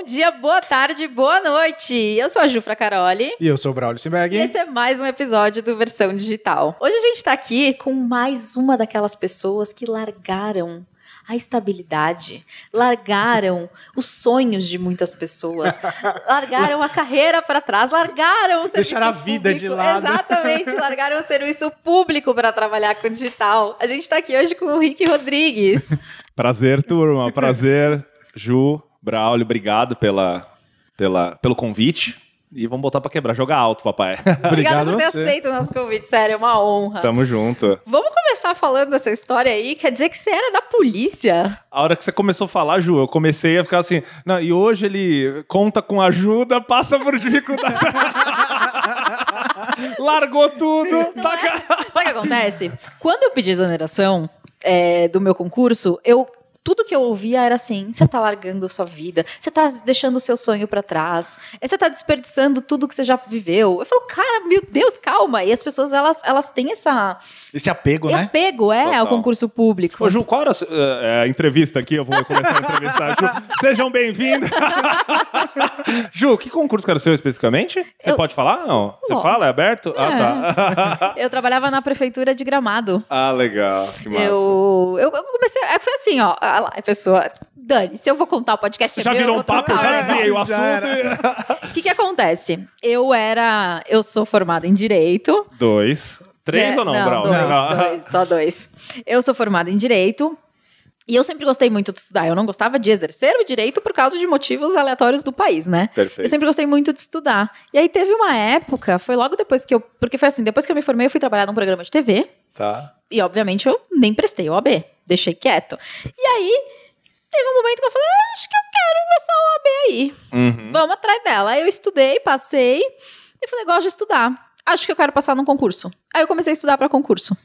Bom dia, boa tarde, boa noite. Eu sou a Jufra Caroli. E eu sou o Braulio Simberg. E esse é mais um episódio do Versão Digital. Hoje a gente tá aqui com mais uma daquelas pessoas que largaram a estabilidade, largaram os sonhos de muitas pessoas, largaram a carreira para trás, largaram o serviço Deixaram a vida público. de lado. Exatamente, largaram o serviço público para trabalhar com digital. A gente tá aqui hoje com o Rick Rodrigues. Prazer, turma. Prazer, Ju, Braulio. Obrigado pela, pela, pelo convite. E vamos botar pra quebrar. Jogar alto, papai. Obrigado por ter você. aceito o nosso convite, sério, é uma honra. Tamo junto. Vamos começar falando essa história aí? Quer dizer que você era da polícia? A hora que você começou a falar, Ju, eu comecei a ficar assim. Não, e hoje ele conta com ajuda, passa por dificuldade. Largou tudo. Não tá é? Sabe o que acontece? Quando eu pedi exoneração é, do meu concurso, eu. Tudo que eu ouvia era assim: você tá largando sua vida, você tá deixando o seu sonho pra trás, eh, você tá desperdiçando tudo que você já viveu. Eu falo, cara, meu Deus, calma. E as pessoas, elas, elas têm essa. Esse apego, né? apego, é, ao Total. concurso público. Ô, Ju, qual era a, a entrevista aqui? Eu vou começar a entrevistar. Ju, sejam bem-vindos. Ju, que concurso que era o seu especificamente? Você Eu- pode falar? Não. Você Bom, fala? É aberto? Ah, tá. Eu trabalhava na prefeitura de Gramado. ah, legal. Que massa. Eu, eu, eu comecei. é, Foi assim, ó. Ah lá, A pessoa. Dani, se eu vou contar o podcast. é Já meu, eu virou um papo, já desviei o assunto. O que que acontece? Eu era. Eu sou formada em Direito. Dois. Três né? ou não, não Brau? Dois, Não. dois, só dois. Eu sou formada em Direito. E eu sempre gostei muito de estudar. Eu não gostava de exercer o direito por causa de motivos aleatórios do país, né? Perfeito. Eu sempre gostei muito de estudar. E aí teve uma época, foi logo depois que eu. Porque foi assim, depois que eu me formei, eu fui trabalhar num programa de TV. Tá. E, obviamente, eu nem prestei o AB. Deixei quieto. E aí, teve um momento que eu falei, "Ah, acho que eu quero essa OAB aí. Uhum. Vamos atrás dela. Aí eu estudei, passei. E falei, gosto de estudar. Acho que eu quero passar num concurso. Aí eu comecei a estudar pra concurso.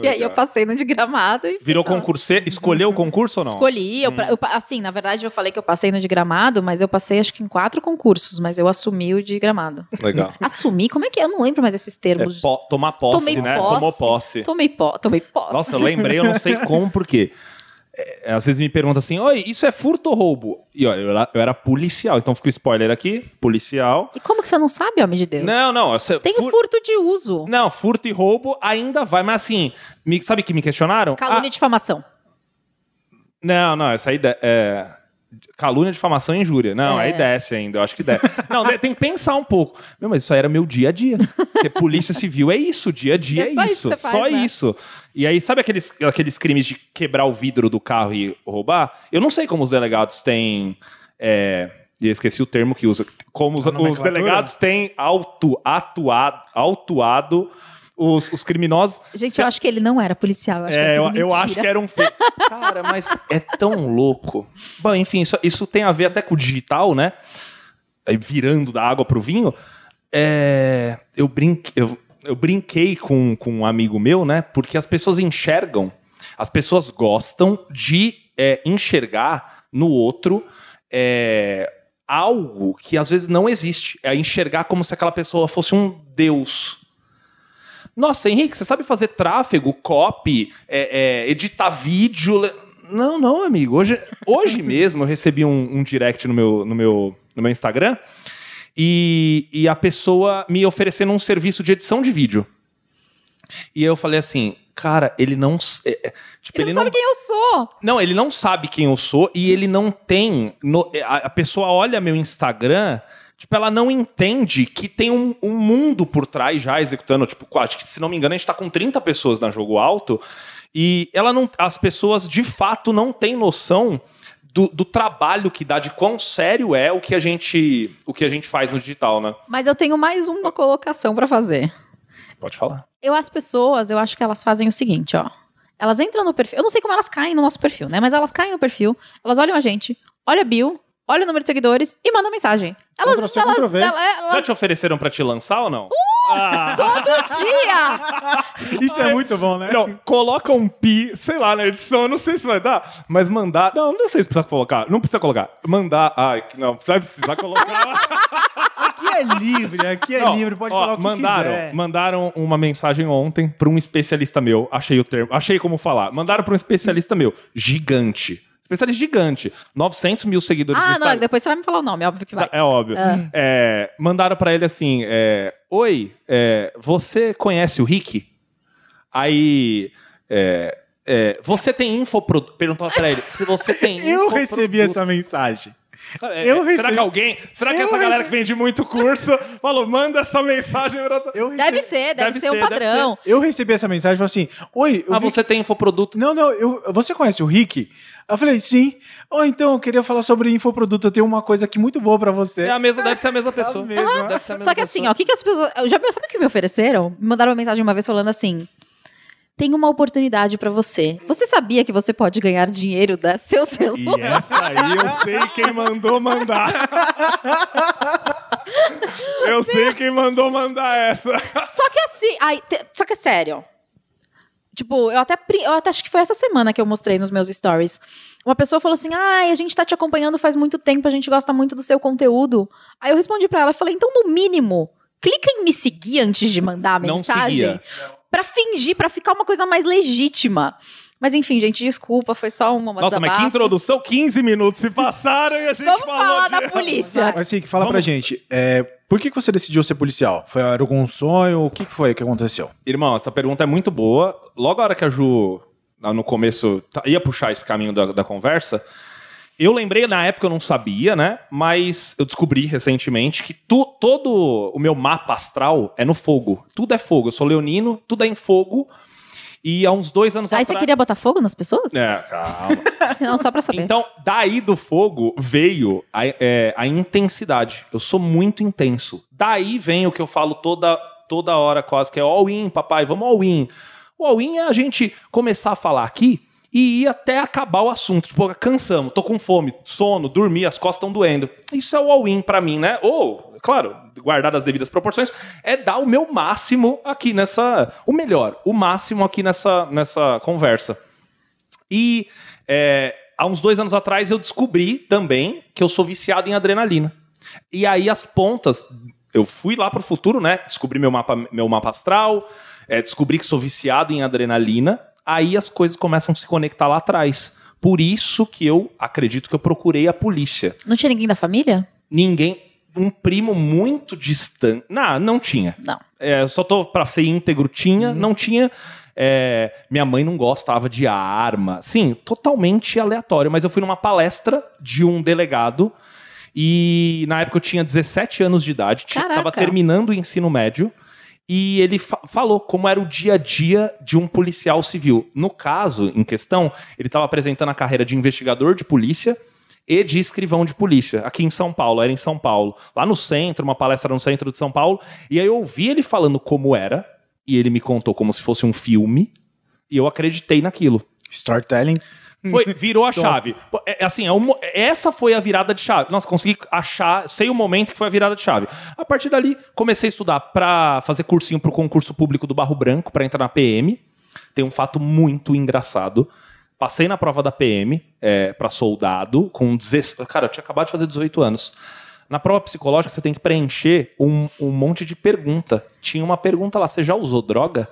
E aí eu passei no de gramado. E Virou concurseiro? Escolheu o concurso ou não? Escolhi, eu, pra- eu assim, na verdade eu falei que eu passei no de gramado, mas eu passei acho que em quatro concursos, mas eu assumi o de gramado. Legal. Assumi? Como é que é? Eu não lembro mais esses É, termos. po- tomar posse, Tomei né? posse. Tomou posse. Tomei, po tomei posse. Nossa, eu lembrei, eu não sei como, por quê. É, às vezes me perguntam assim, oi, isso é furto ou roubo? E olha, eu era, eu era policial, então fica o spoiler aqui, policial. E como que você não sabe, homem de Deus? Não, não, você, Tem fur- furto de uso. Não, furto e roubo ainda vai, mas assim, me- sabe que me questionaram? Calúnia e difamação. Não, não, essa aí de- é. Calúnia, difamação e injúria. Não, É. aí desce ainda, eu acho que desce. Não, tem que pensar um pouco. Meu, mas isso aí era meu dia a dia. Porque polícia civil é isso, dia a dia É é, só isso isso. que você faz, só né? isso. E aí, sabe aqueles, aqueles crimes de quebrar o vidro do carro e roubar? Eu não sei como os delegados têm. É, e eu esqueci o termo que usa. Como os, os delegados têm auto, atuado, autuado os, os criminosos. Gente, Se- eu acho que ele não era policial. Eu acho que é, é eu, eu acho que era um fake. Cara, mas é tão louco. Bom, enfim, isso, isso tem a ver até com o digital, né? Aí virando da água pro vinho. É, eu, brinque, eu, eu brinquei com, com um amigo meu, né? Porque as pessoas enxergam, as pessoas gostam de é, enxergar no outro é, algo que às vezes não existe. É enxergar como se aquela pessoa fosse um deus. Nossa, Henrique, você sabe fazer tráfego, copy, é, é, editar vídeo? le- Não, não, amigo. Hoje, hoje mesmo eu recebi um, um direct no meu, no, meu, no meu Instagram e, e a pessoa me oferecendo um serviço de edição de vídeo. E eu falei assim, cara, ele não. é, é, tipo, Ele, não sabe quem eu sou. não, ele não sabe quem eu sou e ele não tem. no- a, a pessoa olha meu Instagram, tipo, ela não entende que tem um, um mundo por trás já executando. Tipo, acho que, se não me engano, a gente tá com 30 pessoas na Jogo Alto e ela não, as pessoas de fato não têm noção. Do, do trabalho que dá, de quão sério é o que a gente, o que a gente faz no digital, né? Mas eu tenho mais uma colocação pra fazer. Pode falar. Eu, as pessoas, eu acho que elas fazem o seguinte, ó. Elas entram no perfil. Eu não sei como elas caem no nosso perfil, né? Mas elas caem no perfil, elas olham a gente, olha a bio, olha o número de seguidores e mandam mensagem. Elas, elas, Ctrl V. ela- Já elas te ofereceram pra te lançar ou não? Ah. todo dia! Isso é muito bom, né? Não, coloca um pi, sei lá, na edição, eu não sei se vai dar, mas mandar. Não, não sei se precisa colocar. Não precisa colocar. Mandar. Ai, que não, vai precisar colocar. Aqui é livre, aqui é Não, livre, pode ó, falar o que mandaram, quiser. Mandaram uma mensagem ontem para um especialista meu. Achei o termo, achei como falar. Mandaram para um especialista meu, gigante. Especialista gigante. 900 mil seguidores no Ah, não, Instagram. depois você vai me falar o nome, óbvio que vai. É óbvio. É, mandaram pra ele assim: é, Oi, é, você conhece o Rick? Aí. é, é, você tem infoproduto? Perguntou pra ele se você tem Eu recebi essa mensagem. É, eu Será recebi- que alguém. Será que Eu essa galera recebi- que vende muito curso falou, manda essa mensagem pra. Eu Deve ser, deve, Deve ser ser, padrão. Eu recebi essa mensagem e falei assim: Oi, Ah, vi você tem infoproduto? Não, não, eu, você conhece o Rick? Eu falei, sim. Oh, então, eu queria falar sobre infoproduto. Eu tenho uma coisa aqui muito boa pra você. É a mesma, deve ser a mesma pessoa. mesma. Deve ser a mesma Só que assim, pessoa. ó, o que, que as pessoas. eu Já sabe o que me ofereceram? Me mandaram uma mensagem uma vez falando assim. Tem uma oportunidade pra você. Você sabia que você pode ganhar dinheiro da seu E celular? essa aí eu sei quem mandou mandar. Eu sei quem mandou mandar essa. Só que assim, te- só que é sério. Tipo, eu até, eu até acho que foi essa semana que eu mostrei nos meus stories. Uma pessoa falou assim: ai, a gente tá te acompanhando faz muito tempo, a gente gosta muito do seu conteúdo. Aí eu respondi pra ela, falei, então, no mínimo, clica em me seguir antes de mandar a Não mensagem. Pra fingir, pra ficar uma coisa mais legítima. Mas enfim, gente, desculpa, foi só uma Nossa, mas que introdução, 15 minutos se passaram e a gente Vamos falou falar de- da polícia. Mas, Rick, fala Vamos- pra gente. é, por que que você decidiu ser policial? Foi era algum sonho? O que que foi que aconteceu? Irmão, essa pergunta é muito boa. Logo a hora que a Ju, no começo, tá- ia puxar esse caminho da, da conversa, eu lembrei, na época eu não sabia, né? Mas eu descobri recentemente que tu- todo o meu mapa astral é no fogo. Tudo é fogo. Eu sou leonino, tudo é em fogo. E há uns dois anos Aí atrás... você queria botar fogo nas pessoas? É, calma. Não, só pra saber. Então, daí do fogo veio a, é, a intensidade. Eu sou muito intenso. Daí vem o que eu falo toda, toda hora, quase, que é all-in, papai, vamos all-in. O all-in é a gente começar a falar aqui e ir até acabar o assunto. Tipo, cansamos, tô com fome, sono, dormi, as costas estão doendo. Isso é o all-in pra mim, né? Ou, claro, guardar as devidas proporções, é dar o meu máximo aqui nessa. O melhor, o máximo aqui nessa, nessa conversa. E é, há uns dois anos atrás eu descobri também que eu sou viciado em adrenalina. E aí as pontas, eu fui lá pro futuro, né? Descobri meu mapa, meu mapa astral, é, descobri que sou viciado em adrenalina. Aí as coisas começam a se conectar lá atrás. Por isso que eu acredito que eu procurei a polícia. Não tinha ninguém da família? Ninguém, um primo muito distante. Não, não tinha. Não. É, só tô pra ser íntegro, tinha, não tinha. é, minha mãe não gostava de arma. Sim, totalmente aleatório. Mas eu fui numa palestra de um delegado. E na época eu tinha 17 anos de idade, tinha, Caraca. tava terminando o ensino médio. E ele fa- falou como era o dia a dia de um policial civil. No caso, em questão, ele estava apresentando a carreira de investigador de polícia e de escrivão de polícia, aqui em São Paulo, era em São Paulo. Lá no centro, uma palestra no centro de São Paulo. E aí eu ouvi ele falando como era, e ele me contou como se fosse um filme, e eu acreditei naquilo. Storytelling. Foi, virou a chave. É- é assim, é um essa foi a virada de chave. Nossa, consegui achar, sei o momento que foi a virada de chave. A partir dali, comecei a estudar para fazer cursinho pro concurso público do Barro Branco, para entrar na PM. Tem um fato muito engraçado. Passei na prova da PM, é, para soldado, com 16. Cara, eu tinha acabado de fazer 18 anos. Na prova psicológica, você tem que preencher um, um monte de pergunta. Tinha uma pergunta lá: você já usou droga?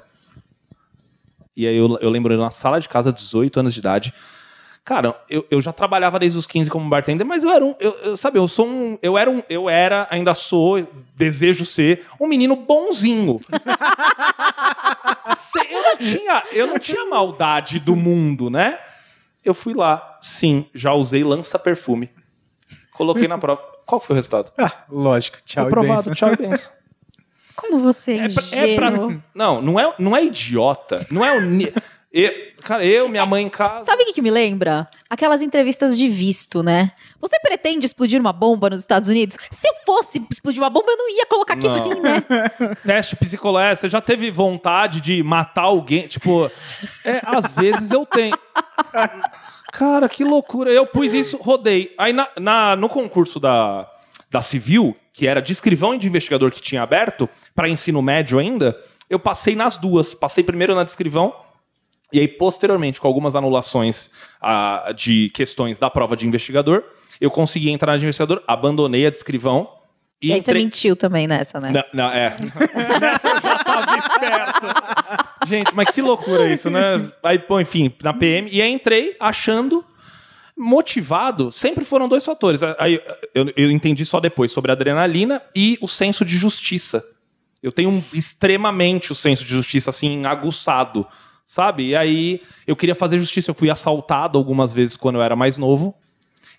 E aí eu, eu lembro na sala de casa, 18 anos de idade. Cara, eu, eu já trabalhava desde os 15 como bartender, mas eu era um. Eu, eu- sabe, eu sou um. Eu era um. Eu era, ainda sou, desejo ser, um menino bonzinho. Se- eu, não tinha, eu não tinha maldade do mundo, né? Eu fui lá, sim, já usei lança-perfume. Coloquei na prova. Qual foi o resultado? Ah, lógico. Tchau, e Aprovado, benção. tchau e benção. Como você é, É pra- é pra-. Não, não é, não é idiota. Não é o. Eu- cara, eu, minha mãe em casa. Sabe o que, que me lembra? Aquelas entrevistas de visto, né? Você pretende explodir uma bomba nos Estados Unidos? Se eu fosse explodir uma bomba, eu não ia colocar aqui Não. assim, né? Teste psicológico. Você já teve vontade de matar alguém? Tipo, é, às vezes eu tenho. Cara, que loucura. Eu pus isso, rodei. Aí na, na- no concurso da, da Civil, que era de escrivão e de investigador que tinha aberto, para ensino médio ainda, eu passei nas duas. Passei primeiro na de escrivão. E aí, posteriormente, com algumas anulações ah, de questões da prova de investigador, eu consegui entrar na de investigador, abandonei a de escrivão. E aí você mentiu também nessa, né? não, não, é. Nessa eu já tava esperto. Gente, mas que loucura isso, né? Aí, pô, enfim, na PM. E aí entrei achando. motivado, sempre foram dois fatores. Aí eu, eu entendi só depois sobre a adrenalina e o senso de justiça. Eu tenho um- extremamente o senso de justiça, assim, aguçado, sabe? E aí eu queria fazer justiça. Eu fui assaltado algumas vezes quando eu era mais novo.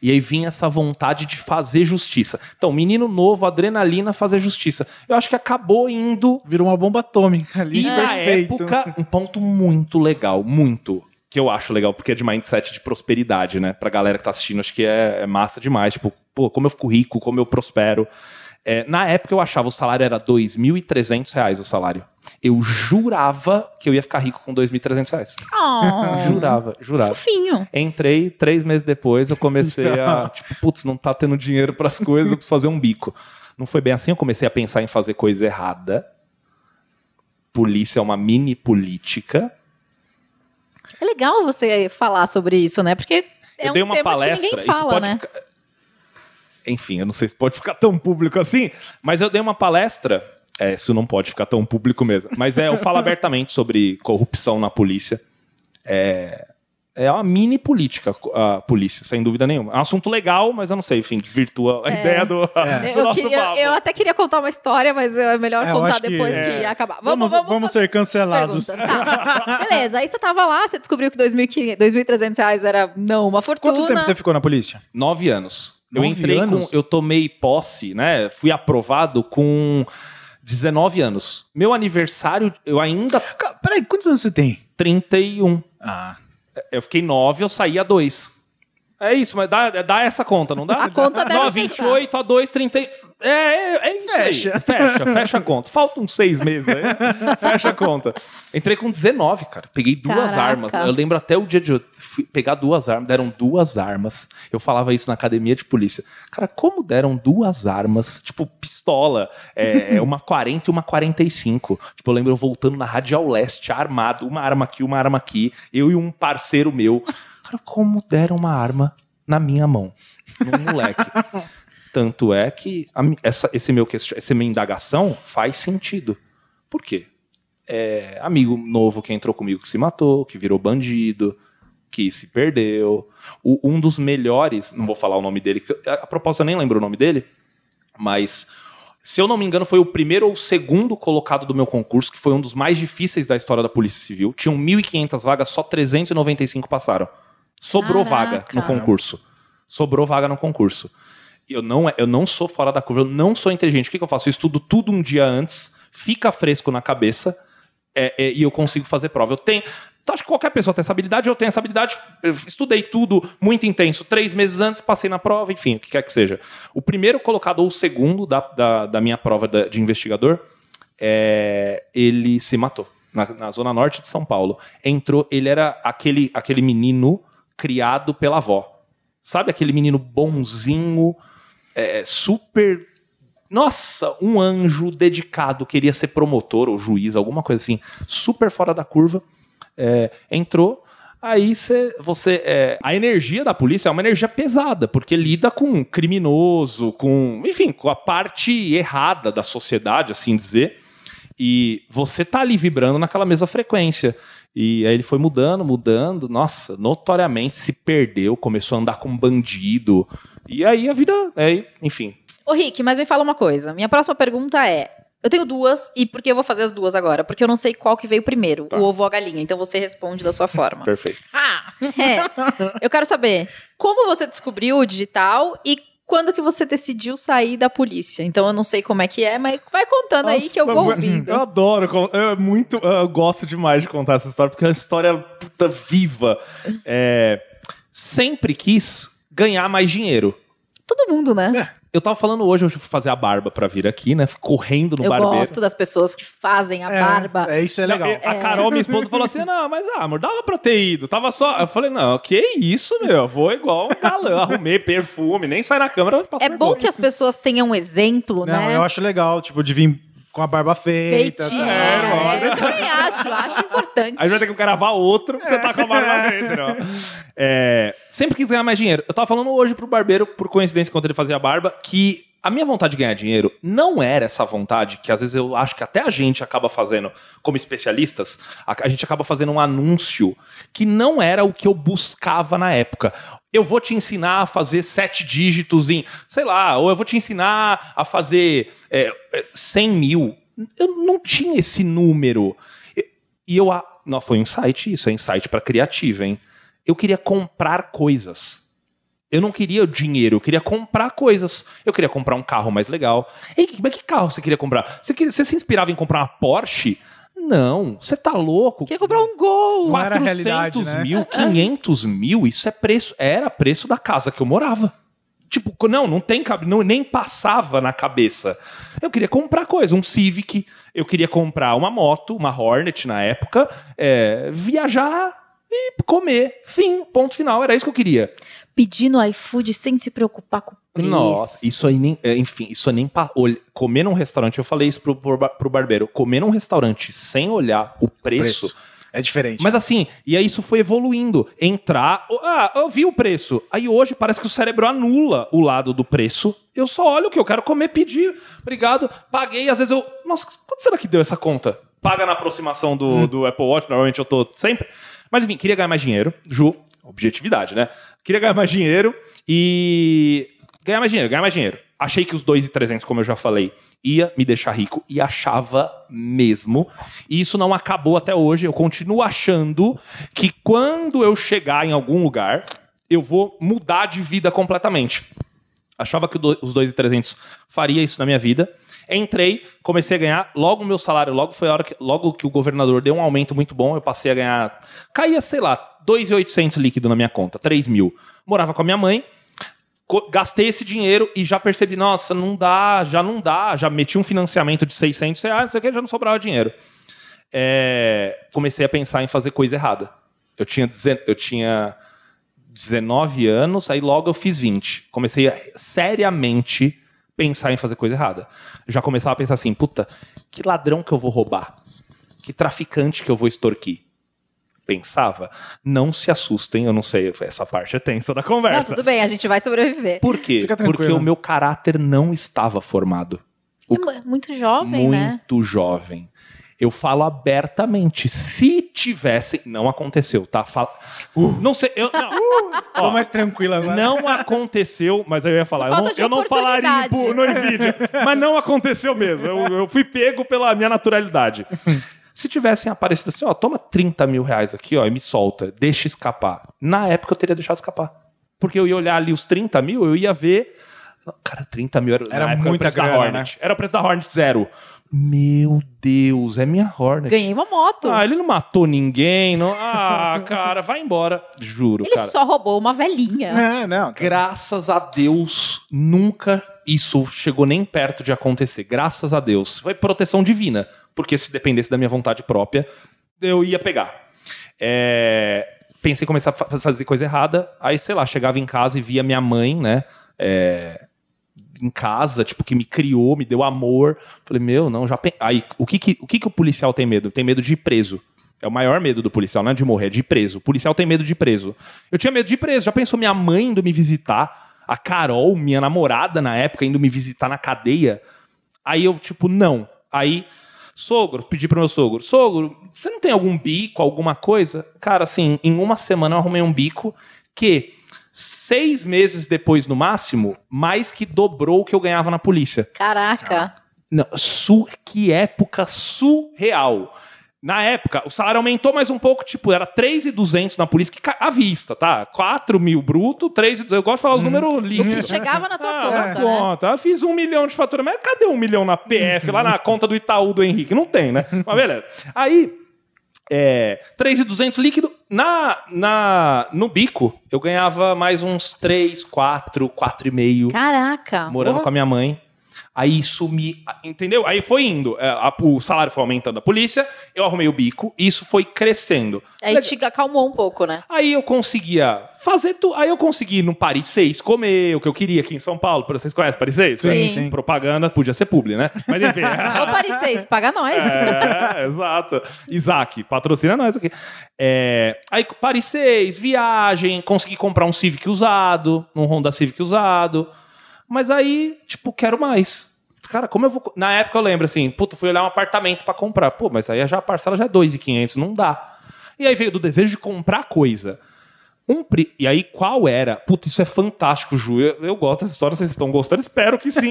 E aí vinha essa vontade de fazer justiça. Então, menino novo, adrenalina, fazer justiça. Eu acho que acabou indo Virou uma bomba atômica ali. e na perfeito. época, um ponto muito legal, muito. Que eu acho legal, porque é de mindset de prosperidade, né? Pra galera que tá assistindo, acho que é, é massa demais. Tipo, pô, como eu fico rico, como eu prospero. É, na época eu achava o salário era 2.300 reais o salário. Eu jurava que eu ia ficar rico com 2.300 reais. Oh, Jurava, jurava. fofinho. Entrei, três meses depois eu comecei a, tipo, putz, não tá tendo dinheiro pras coisas, eu preciso fazer um bico. Não foi bem assim, eu comecei a pensar em fazer coisa errada. Polícia é uma mini política. É legal você falar sobre isso, né? Porque é eu um dei uma tema palestra, que ninguém isso fala, pode né? ficar... Enfim, eu não sei se pode ficar tão público assim, mas eu dei uma palestra, é, isso não pode ficar tão público mesmo, mas é, eu falo abertamente sobre corrupção na polícia. É, é uma mini política a polícia, sem dúvida nenhuma. É um assunto legal, mas eu não sei, enfim, desvirtua a ideia do, do Eu, nosso queria- eu até queria contar uma história, mas é melhor É, contar que- depois que, é. acabar. Vamos, vamos, ser cancelados. Tá. Beleza, aí você tava lá, você descobriu que 2.500 2.300 reais era não uma fortuna. Quanto tempo você ficou na polícia? Nove anos. Eu entrei anos? com. Eu tomei posse, né? Fui aprovado com 19 anos. Meu aniversário, eu ainda. Peraí, quantos anos você tem? 31. Ah. Eu fiquei 9, eu saí a 2. É isso, mas dá, dá essa conta, não dá? A conta deve Não, fechar. 28 a 2, 30. É, é, é isso Fecha. aí. Fecha, fecha a conta. Faltam seis meses aí. fecha a conta. Entrei com 19, cara. Peguei duas Caraca. armas. Eu lembro até o dia de eu fui pegar duas armas. Deram duas armas. Eu falava isso na academia de polícia. Cara, como deram duas armas? Tipo, pistola. É, uma 40 e uma 45. Tipo, eu lembro eu voltando na Radial Leste, armado. Uma arma aqui, uma arma aqui. Eu e um parceiro meu. Cara, como deram uma arma na minha mão? Num moleque. Tanto é que a essa, esse meu, essa minha indagação faz sentido. Por quê? É, amigo novo que entrou comigo que se matou, que virou bandido, que se perdeu. O- um dos melhores, não vou falar o nome dele, a propósito eu nem lembro o nome dele, mas se eu não me engano foi o primeiro ou segundo colocado do meu concurso, que foi um dos mais difíceis da história da Polícia Civil. Tinham 1.500 vagas, só 395 passaram. Sobrou vaga Caraca. no concurso. Sobrou vaga no concurso. Eu não, eu não sou fora da curva, eu não sou inteligente. O que, que eu faço? Eu estudo tudo um dia antes, fica fresco na cabeça é, é, e eu consigo fazer prova. Eu tenho. Então, acho que qualquer pessoa tem essa habilidade, eu tenho essa habilidade. Eu estudei tudo muito intenso. Três meses antes, passei na prova, enfim, o que quer que seja. O primeiro colocado, ou o segundo da, da, da minha prova de investigador, é, ele se matou. Na, na zona norte de São Paulo. Entrou, ele era aquele, aquele menino criado pela avó. Sabe aquele menino bonzinho, é, super. Nossa, um anjo dedicado, queria ser promotor ou juiz, alguma coisa assim, super fora da curva. É, entrou, aí cê- você. é, a energia da polícia é uma energia pesada, porque lida com criminoso, com. Enfim, com a parte errada da sociedade, assim dizer. E você tá ali vibrando naquela mesma frequência. E aí ele foi mudando, mudando, nossa, notoriamente se perdeu, começou a andar com bandido. E aí a vida, aí, enfim. Ô, Rick, mas me fala uma coisa. Minha próxima pergunta é: eu tenho duas, e por que eu vou fazer as duas agora? Porque eu não sei qual que veio primeiro, Tá. o ovo ou a galinha. Então você responde da sua forma. Perfeito. Ah, é. Eu quero saber como você descobriu o digital e quando que você decidiu sair da polícia. Então eu não sei como é que é, mas vai contando aí que eu vou ouvindo. Eu adoro, eu, é muito, eu gosto demais de contar essa história, porque é uma história puta viva. É, sempre quis ganhar mais dinheiro. Todo mundo, né? Eu tava falando hoje, eu fui fazer a barba pra vir aqui, né? Correndo no eu barbeiro. gosto das pessoas que fazem a barba. É, isso é legal. Não, A Carol, minha esposa, falou assim: não, mas ah, amor, dava pra ter ido. Tava só. Eu falei, não, que isso, meu? Eu Vou igual um galã, arrumei perfume, nem sai na câmera. É bom perfume. que as pessoas tenham um exemplo, Não, né? eu acho legal, tipo, de vir com a barba feita. Feitinho. tá? É, eu também acho, acho importante. Aí vai ter que gravar outro pra você tá com a É. barba dentro, ó. É, sempre quis ganhar mais dinheiro. Eu tava falando hoje pro barbeiro, por coincidência, enquanto ele fazia a barba, que a minha vontade de ganhar dinheiro não era essa vontade que às vezes eu acho que até a gente acaba fazendo, como especialistas, a, a gente acaba fazendo um anúncio que não era o que eu buscava na época. Eu vou te ensinar a fazer sete dígitos em, sei lá, ou eu vou te ensinar a fazer é, é, 100 mil. Eu não tinha esse número. E- eu. Não, foi um insight isso, é insight para criativa, hein? Eu queria comprar coisas. Eu não queria o dinheiro, eu queria comprar coisas. Eu queria comprar um carro mais legal. Ei, que- mas que carro você queria comprar? Você, queria- você se inspirava em comprar uma Porsche? Não, você tá louco. Queria comprar um gol. Não era a 400 realidade, né? mil, 500 mil, isso é preço, era preço da casa que eu morava. Tipo, não, não tem não, nem passava na cabeça. Eu queria comprar coisa, um Civic, eu queria comprar uma moto, uma Hornet na época, é, viajar e comer. Fim, ponto final, era isso que eu queria. Pedir no iFood sem se preocupar com o preço. Nossa, isso aí nem. é, Enfim, isso aí nem. pa- olha, Comer num restaurante, eu falei isso pro, pro, pro barbeiro. Comer num restaurante sem olhar o preço. Preço. É diferente. Mas assim, e aí isso foi evoluindo. Entrar. Ah, eu vi o preço. Aí hoje parece que o cérebro anula o lado do preço. Eu só olho o que eu quero comer, pedir. Obrigado. Paguei. Às vezes eu. Nossa, quanto será que deu essa conta? Paga na aproximação do, do Apple Watch, normalmente eu tô sempre. Mas enfim, queria ganhar mais dinheiro. Ju, objetividade, né? Queria ganhar mais dinheiro e. Ganhar mais dinheiro, ganhar mais dinheiro. Achei que os 2,300, como eu já falei, ia me deixar rico e achava mesmo. E isso não acabou até hoje. Eu continuo achando que quando eu chegar em algum lugar, eu vou mudar de vida completamente. Achava que os 2,300 faria isso na minha vida. Entrei, comecei a ganhar. Logo o meu salário, logo foi a hora que, logo que o governador deu um aumento muito bom, eu passei a ganhar. Caía, sei lá, 2,800 líquido na minha conta, 3 mil. Morava com a minha mãe, gastei esse dinheiro e já percebi, nossa, não dá, já não dá. Já meti um financiamento de 600 reais, isso aqui já não sobrava dinheiro. É, comecei a pensar em fazer coisa errada. Eu tinha, eu tinha 19 anos, aí logo eu fiz 20. Comecei a seriamente pensar em fazer coisa errada. Já começava a pensar assim, puta, que ladrão que eu vou roubar? Que traficante que eu vou extorquir? Pensava. Não se assustem, eu não sei, essa parte é tensa da Não, conversa. tudo bem, a gente vai sobreviver. Por quê? Porque o meu caráter não estava formado. O É mu- muito jovem, né? muito jovem. Eu falo abertamente. Se tivesse. Não aconteceu, tá? Fala... Não sei. Eu, não. Tô Ó, mais tranquilo agora. não aconteceu, mas aí eu ia falar. Eu não, de eu não falaria bu- no Nvidia. mas não aconteceu mesmo. Eu, eu fui pego pela minha naturalidade. Se tivessem aparecido assim, ó, toma 30 mil reais aqui, ó, e me solta, deixa escapar. Na época eu teria deixado escapar. Porque eu ia olhar ali os 30 mil, eu ia ver. Cara, 30 mil era, Era época, o preço da grana, Hornet. Era o preço da Hornet zero. Meu Deus, é minha Hornet. Ganhei uma moto. Ah, ele não matou ninguém. Não... Ah, cara, vai embora. Juro, Ele cara. só roubou uma velhinha. É, não. Graças a Deus, nunca isso chegou nem perto de acontecer. Graças a Deus. Foi proteção divina. Porque se dependesse da minha vontade própria, eu ia pegar. É, Pensei em começar a fa- fazer coisa errada. Aí, sei lá, chegava em casa e via minha mãe, né? é, Em casa, tipo, que me criou, me deu amor. Falei, meu, não, já. pen- Aí, o que, que, o que, que o policial tem medo? Tem medo de ir preso. É o maior medo do policial, não é de morrer, é de ir preso. O policial tem medo de ir preso. Eu tinha medo de ir preso. Já pensou minha mãe indo me visitar? A Carol, minha namorada na época, indo me visitar na cadeia? Aí eu, tipo, não. Aí, sogro, pedi pro meu sogro: Sogro, você não tem algum bico, alguma coisa? Cara, assim, em uma semana eu arrumei um bico que, seis meses depois, no máximo, mais que dobrou o que eu ganhava na polícia. Caraca. Não, su que época surreal. Na época, o salário aumentou mais um pouco, tipo, era 3,200 na polícia, que à vista, tá? 4 mil bruto, 3,200. Eu gosto de falar os números Que líquidos. chegava na tua Ah, conta, na né? conta. Eu fiz um milhão de faturamento. Mas cadê um milhão na PF, lá na conta do Itaú do Henrique? Não tem, né? Mas beleza. Aí, é, 3,200 líquido. Na, na, no bico, eu ganhava mais uns 3, 4, 4,5 Caraca. morando com a minha mãe. Aí isso me. Entendeu? Aí foi indo. É, a- o salário foi aumentando da polícia, eu arrumei o bico, e isso foi crescendo. Aí Legal. te acalmou um pouco, né? Aí eu conseguia fazer tudo. Aí eu consegui no Paris 6 comer o que eu queria aqui em São Paulo. Vocês conhecem Paris 6? Sim, Sim. sim. Propaganda podia ser publi, né? Mas enfim. Ô, Paris 6, paga nós. É, exato. Isaac, patrocina nós aqui. É, aí, Paris 6, viagem, consegui comprar um Civic usado, um Honda Civic usado. Mas aí, tipo, quero mais. Cara, como eu vou. Na época eu lembro assim, puta, fui olhar um apartamento pra comprar. Pô, mas aí já a parcela já é 2.500, não dá. E aí veio do desejo de comprar coisa. Um pri... E aí, qual era? Puta, isso é fantástico, Ju. Eu, eu gosto dessa história, vocês estão gostando? Espero que sim.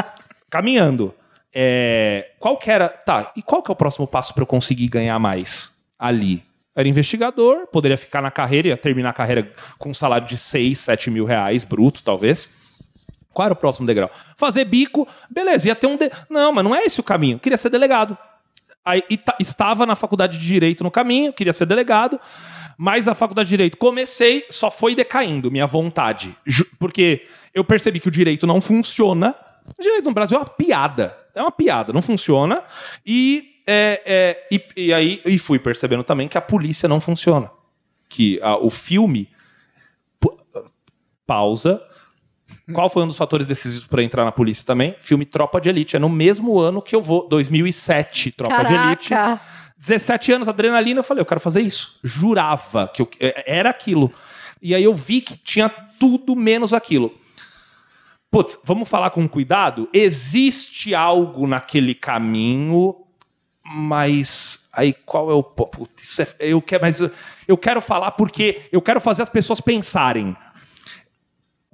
Caminhando. É... Qual que era. Tá, e qual que é o próximo passo para eu conseguir ganhar mais ali? Era investigador, poderia ficar na carreira, ia terminar a carreira com um salário de 6, 7 mil reais bruto, talvez. Qual era o próximo degrau? Fazer bico, beleza, ia ter um. De... Não, mas não é esse o caminho. Queria ser delegado. Aí estava na faculdade de direito no caminho, queria ser delegado, mas a faculdade de direito comecei, só foi decaindo minha vontade. Porque eu percebi que o direito não funciona. O direito no Brasil é uma piada. É uma piada, não funciona. E, é, é, e, e aí e fui percebendo também que a polícia não funciona. Que a, o filme pausa qual foi um dos fatores decisivos para entrar na polícia também? Filme Tropa de Elite. É no mesmo ano que eu vou, 2007, Tropa Caraca. de Elite. 17 anos, adrenalina, eu falei, eu quero fazer isso. Jurava que eu, é, era aquilo. E aí eu vi que tinha tudo menos aquilo. Putz, vamos falar com cuidado? Existe algo naquele caminho, mas aí qual é o Putz, é, eu quero, mas eu quero falar porque eu quero fazer as pessoas pensarem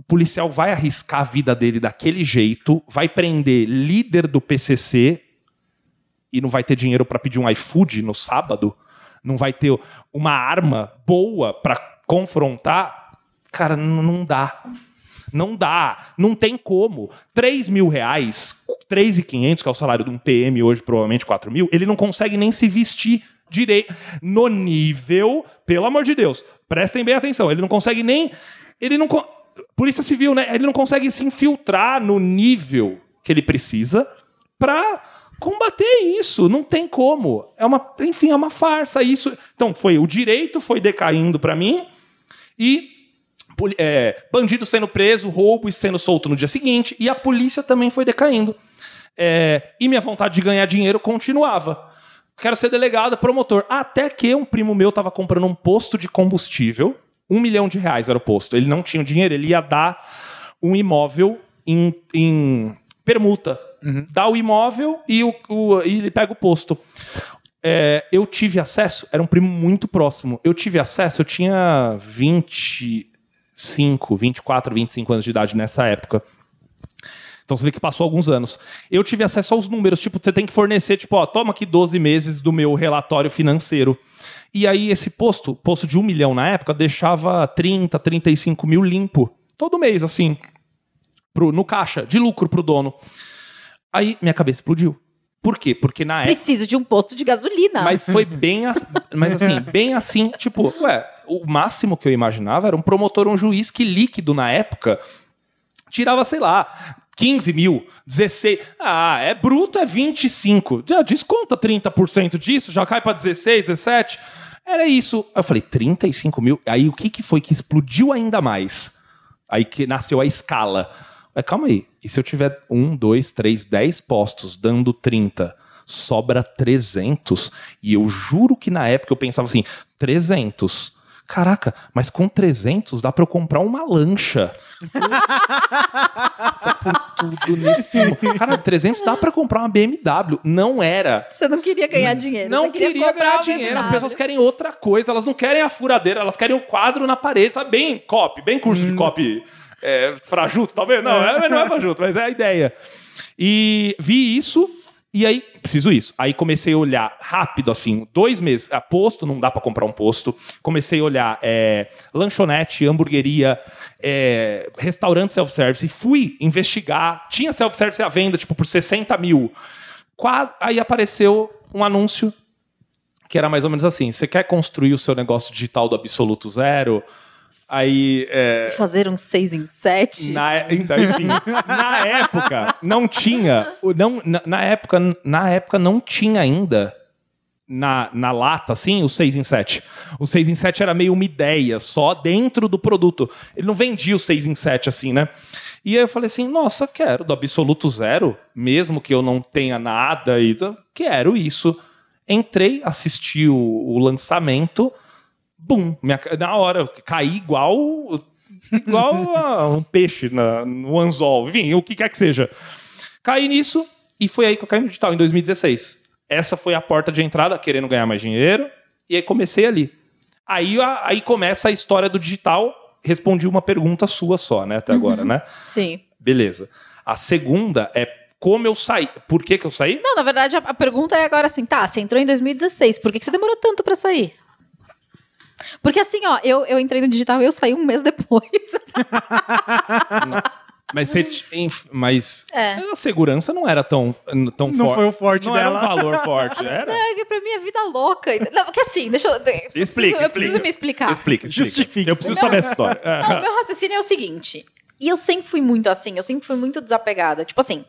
policial vai arriscar a vida dele daquele jeito, vai prender líder do PCC e não vai ter dinheiro para pedir um iFood no sábado, não vai ter uma arma boa para confrontar, cara, não dá. Não dá, não tem como. 3 mil reais, 3.500, que é o salário de um PM hoje, provavelmente 4 mil, ele não consegue nem se vestir direito. No nível, pelo amor de Deus, prestem bem atenção, ele não consegue nem. Ele não. Polícia Civil, né? Ele não consegue se infiltrar no nível que ele precisa para combater isso. Não tem como. É uma, enfim, é uma farsa isso. Então, foi o direito foi decaindo para mim e é, bandido sendo preso, roubo e sendo solto no dia seguinte, e a polícia também foi decaindo. É, e minha vontade de ganhar dinheiro continuava. Quero ser delegado, promotor. Até que um primo meu estava comprando um posto de combustível um milhão de reais era o posto. Ele não tinha dinheiro, ele ia dar um imóvel em, em permuta. Uhum. Dá o imóvel e, o, o, e ele pega o posto. É, eu tive acesso, era um primo muito próximo. Eu tive acesso, eu tinha 25, 24, 25 anos de idade nessa época. Então você vê que passou alguns anos. Eu tive acesso aos números, tipo, você tem que fornecer, tipo, ó, toma aqui 12 meses do meu relatório financeiro. E aí esse posto, posto de um milhão na época, deixava 30, 35 mil limpo. Todo mês, assim. Pro, no caixa, de lucro pro dono. Aí minha cabeça explodiu. Por quê? Porque na época. Preciso de um posto de gasolina. Mas foi bem. mas assim, bem assim, tipo, ué, o máximo que eu imaginava era um promotor, um juiz que líquido na época tirava, sei lá, 15 mil, 16. Ah, é bruto, é 25. Já desconta 30% disso, já cai para 16, 17. Era isso. Eu falei, 35 mil. Aí o que, que foi que explodiu ainda mais? Aí que nasceu a escala. Mas calma aí. E se eu tiver um, dois, três, dez postos dando 30, sobra 300? E eu juro que na época eu pensava assim: 300 Caraca, mas com 300 dá para eu comprar uma lancha. tá por tudo nesse. Cara, 300 dá para comprar uma BMW. Não era. Você não queria ganhar dinheiro. Não queria, queria ganhar dinheiro. As pessoas querem outra coisa. Elas não querem a furadeira, elas querem o quadro na parede, sabe? Bem copy, bem curso hum. de copy. É, frajuto, talvez? Não, é, não é frajuto, mas é a ideia. E vi isso e aí, preciso isso. Aí comecei a olhar rápido, assim, dois meses. A posto, não dá para comprar um posto. Comecei a olhar é, lanchonete, hamburgueria, é, restaurante self-service. E fui investigar. Tinha self-service à venda, tipo, por 60 mil. Aí apareceu um anúncio que era mais ou menos assim: você quer construir o seu negócio digital do absoluto zero? Aí. É... Fazer um 6 em 7? Na, então, enfim, na época não tinha. Não, na, na, época, na época não tinha ainda. Na, na lata, assim, o 6 em 7. O 6 em 7 era meio uma ideia, só dentro do produto. Ele não vendia o 6 em 7 assim, né? E aí eu falei assim, nossa, quero do absoluto zero, mesmo que eu não tenha nada, e quero isso. Entrei, assisti o, o lançamento bum, minha, na hora, caí igual igual a um peixe na, no anzol, enfim, o que quer que seja. Caí nisso e foi aí que eu caí no digital, em 2016. Essa foi a porta de entrada, querendo ganhar mais dinheiro, e aí comecei ali. Aí, aí começa a história do digital. Respondi uma pergunta sua só, né, até agora, né? Sim. Beleza. A segunda é como eu saí. Por que, que eu saí? Não, na verdade, a, pergunta é agora assim, tá, você entrou em 2016, por que, que você demorou tanto pra sair? Porque assim, ó, eu, eu entrei no digital e eu saí um mês depois. Mas, você, mas É. a segurança não era tão, tão Não forte. foi o forte não dela. era um valor forte. Era. É que pra mim é vida louca. Não, porque assim, deixa eu. Eu preciso, Explica, eu preciso explica. me explicar. Explica, explica. Justifique-se. Eu preciso saber essa história. É. Não, o meu raciocínio é o seguinte. E eu sempre fui muito assim, eu sempre fui muito desapegada. Tipo assim,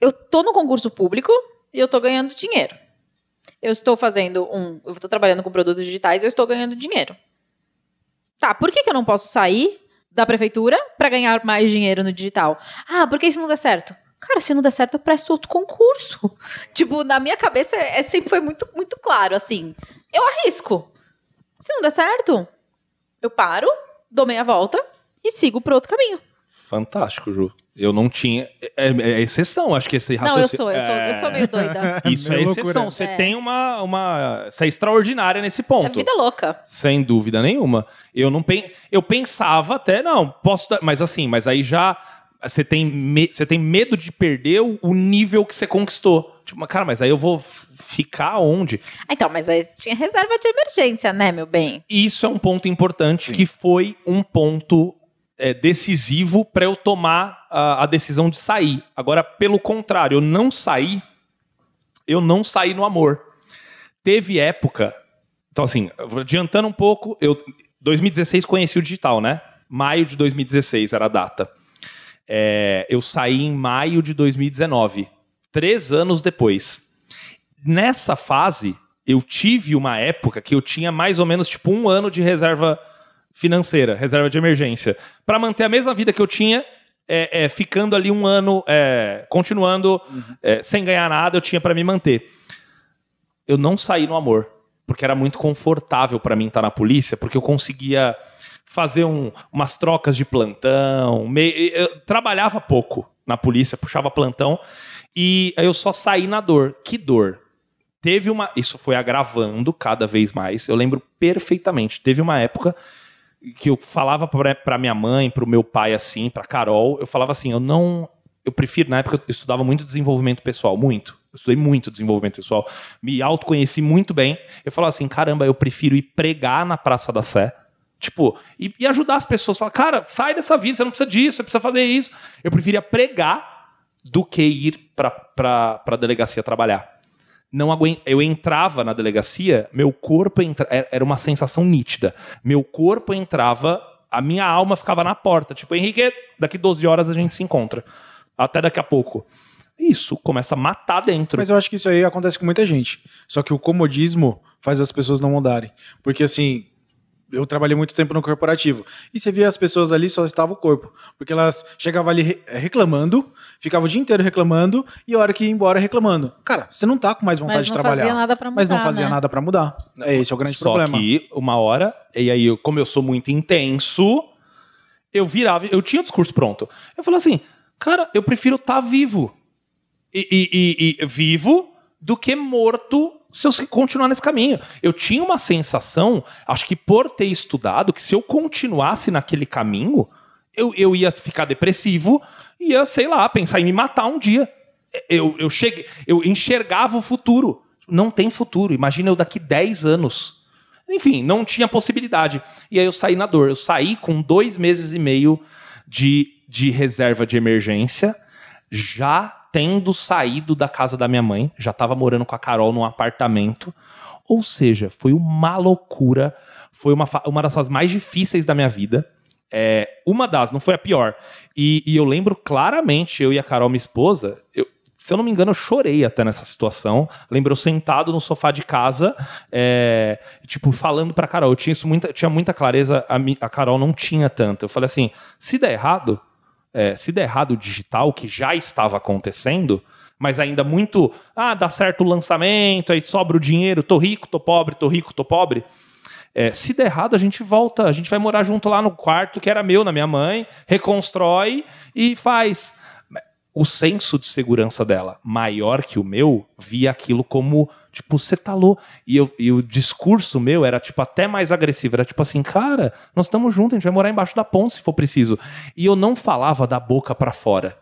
eu tô no concurso público e eu tô ganhando dinheiro. Eu estou fazendo um. Eu tô trabalhando com produtos digitais eu estou ganhando dinheiro. Tá, por que, que eu não posso sair da prefeitura pra ganhar mais dinheiro no digital? Ah, porque se não der certo? Cara, se não der certo, eu presto outro concurso. Tipo, na minha cabeça é, sempre foi muito, muito claro, assim. Eu arrisco. Se não der certo, eu paro, dou meia volta e sigo pro outro caminho. Fantástico, Ju. Eu não tinha. É, é exceção, acho que esse Não, eu raciocínio. sou, eu sou, eu sou meio doida. Isso é exceção. loucura. Você É. tem uma, uma. Você é extraordinária nesse É ponto. vida louca. Sem dúvida nenhuma. Eu não pen... eu pensava até, não, posso dar, mas assim, mas aí já você tem, me... você tem medo de perder o- nível que você conquistou. Tipo, cara, mas aí eu vou ficar onde? Ah, Então, mas aí tinha reserva de emergência, né, meu bem? Isso é um ponto importante que foi um ponto é, decisivo para eu tomar a, a decisão de sair. Agora, pelo contrário, eu não saí, eu não saí no amor. Teve época. Então, assim, adiantando um pouco, eu 2016 conheci o digital, né? Maio de 2016 era a data. É, eu saí em maio de 2019, três anos depois. Nessa fase, eu tive uma época que eu tinha mais ou menos tipo um ano de reserva financeira, reserva de emergência, para manter a mesma vida que eu tinha, é, é, ficando ali um ano, é, continuando é, sem ganhar nada, eu tinha para me manter. Eu não saí no amor, porque era muito confortável para mim estar na polícia, porque eu conseguia fazer um- umas trocas de plantão, eu trabalhava pouco na polícia, puxava plantão e aí eu só saí na dor. Que dor? Teve uma. Isso foi agravando cada vez mais. Eu lembro perfeitamente. Teve uma época que eu falava pra minha mãe, pro meu pai assim, pra Carol, eu falava assim, eu não. Eu prefiro, na época eu estudava muito desenvolvimento pessoal, muito. Eu estudei muito desenvolvimento pessoal. Me autoconheci muito bem. Eu falava assim, caramba, eu prefiro ir pregar na Praça da Sé. Tipo, e, e ajudar as pessoas. Falar, cara, sai dessa vida, você não precisa disso, você precisa fazer isso. Eu preferia pregar do que ir pra, pra delegacia trabalhar não aguent... eu entrava na delegacia, meu corpo entra... era era uma sensação nítida. Meu corpo entrava, a minha alma ficava na porta. Tipo, Henrique, daqui 12 horas a gente se encontra. Até daqui a pouco. Isso começa a matar dentro. Mas eu acho que isso aí acontece com muita gente. Só que o comodismo faz as pessoas não mudarem. Porque assim, eu trabalhei muito tempo no corporativo. E você via as pessoas ali, só estava o corpo. Porque elas chegavam ali re- reclamando, ficavam o dia inteiro reclamando, e a hora que ia embora reclamando. Cara, você não tá com mais vontade Mas de não trabalhar. fazia nada pra Mas não mudar, fazia né? nada pra mudar. É esse é o grande Só problema. que uma hora, e aí, eu- como eu sou muito intenso, eu virava, eu tinha o discurso pronto. Eu falei assim, cara, eu prefiro estar vivo. E, e- e- e vivo do que morto se eu continuar nesse caminho. Eu tinha uma sensação, acho que por ter estudado, que se eu continuasse naquele caminho, eu, eu ia ficar depressivo, ia, sei lá, pensar em me matar um dia. Eu, eu, cheguei, eu enxergava o futuro. Não tem futuro. Imagina eu daqui 10 anos. Enfim, não tinha possibilidade. E aí eu saí na dor. Eu saí com dois meses e meio de, de reserva de emergência, já tendo saído da casa da minha mãe, já estava morando com a Carol num apartamento. Ou seja, foi uma loucura. Foi uma, uma das fases mais difíceis da minha vida. É, uma das, não foi a pior. E, e eu lembro claramente, eu e a Carol, minha esposa, eu- se eu não me engano, eu chorei até nessa situação. Lembro eu sentado no sofá de casa, é, tipo, falando pra Carol. Eu tinha isso muita, tinha muita clareza, a, a Carol não tinha tanto. Eu falei assim: se der errado, é, se der errado digital, que já estava acontecendo, mas ainda muito, ah, dá certo o lançamento, aí sobra o dinheiro, tô rico, tô pobre, tô rico, tô pobre. É, se der errado, a gente volta, a gente vai morar junto lá no quarto que era meu, na minha mãe, reconstrói e faz. O senso de segurança dela, maior que o meu, via aquilo como, tipo, você tá louco. E, eu- e o discurso meu era, tipo, até mais agressivo. Era tipo assim, cara, nós estamos juntos, a gente vai morar embaixo da ponte se for preciso. E eu não falava da boca pra fora.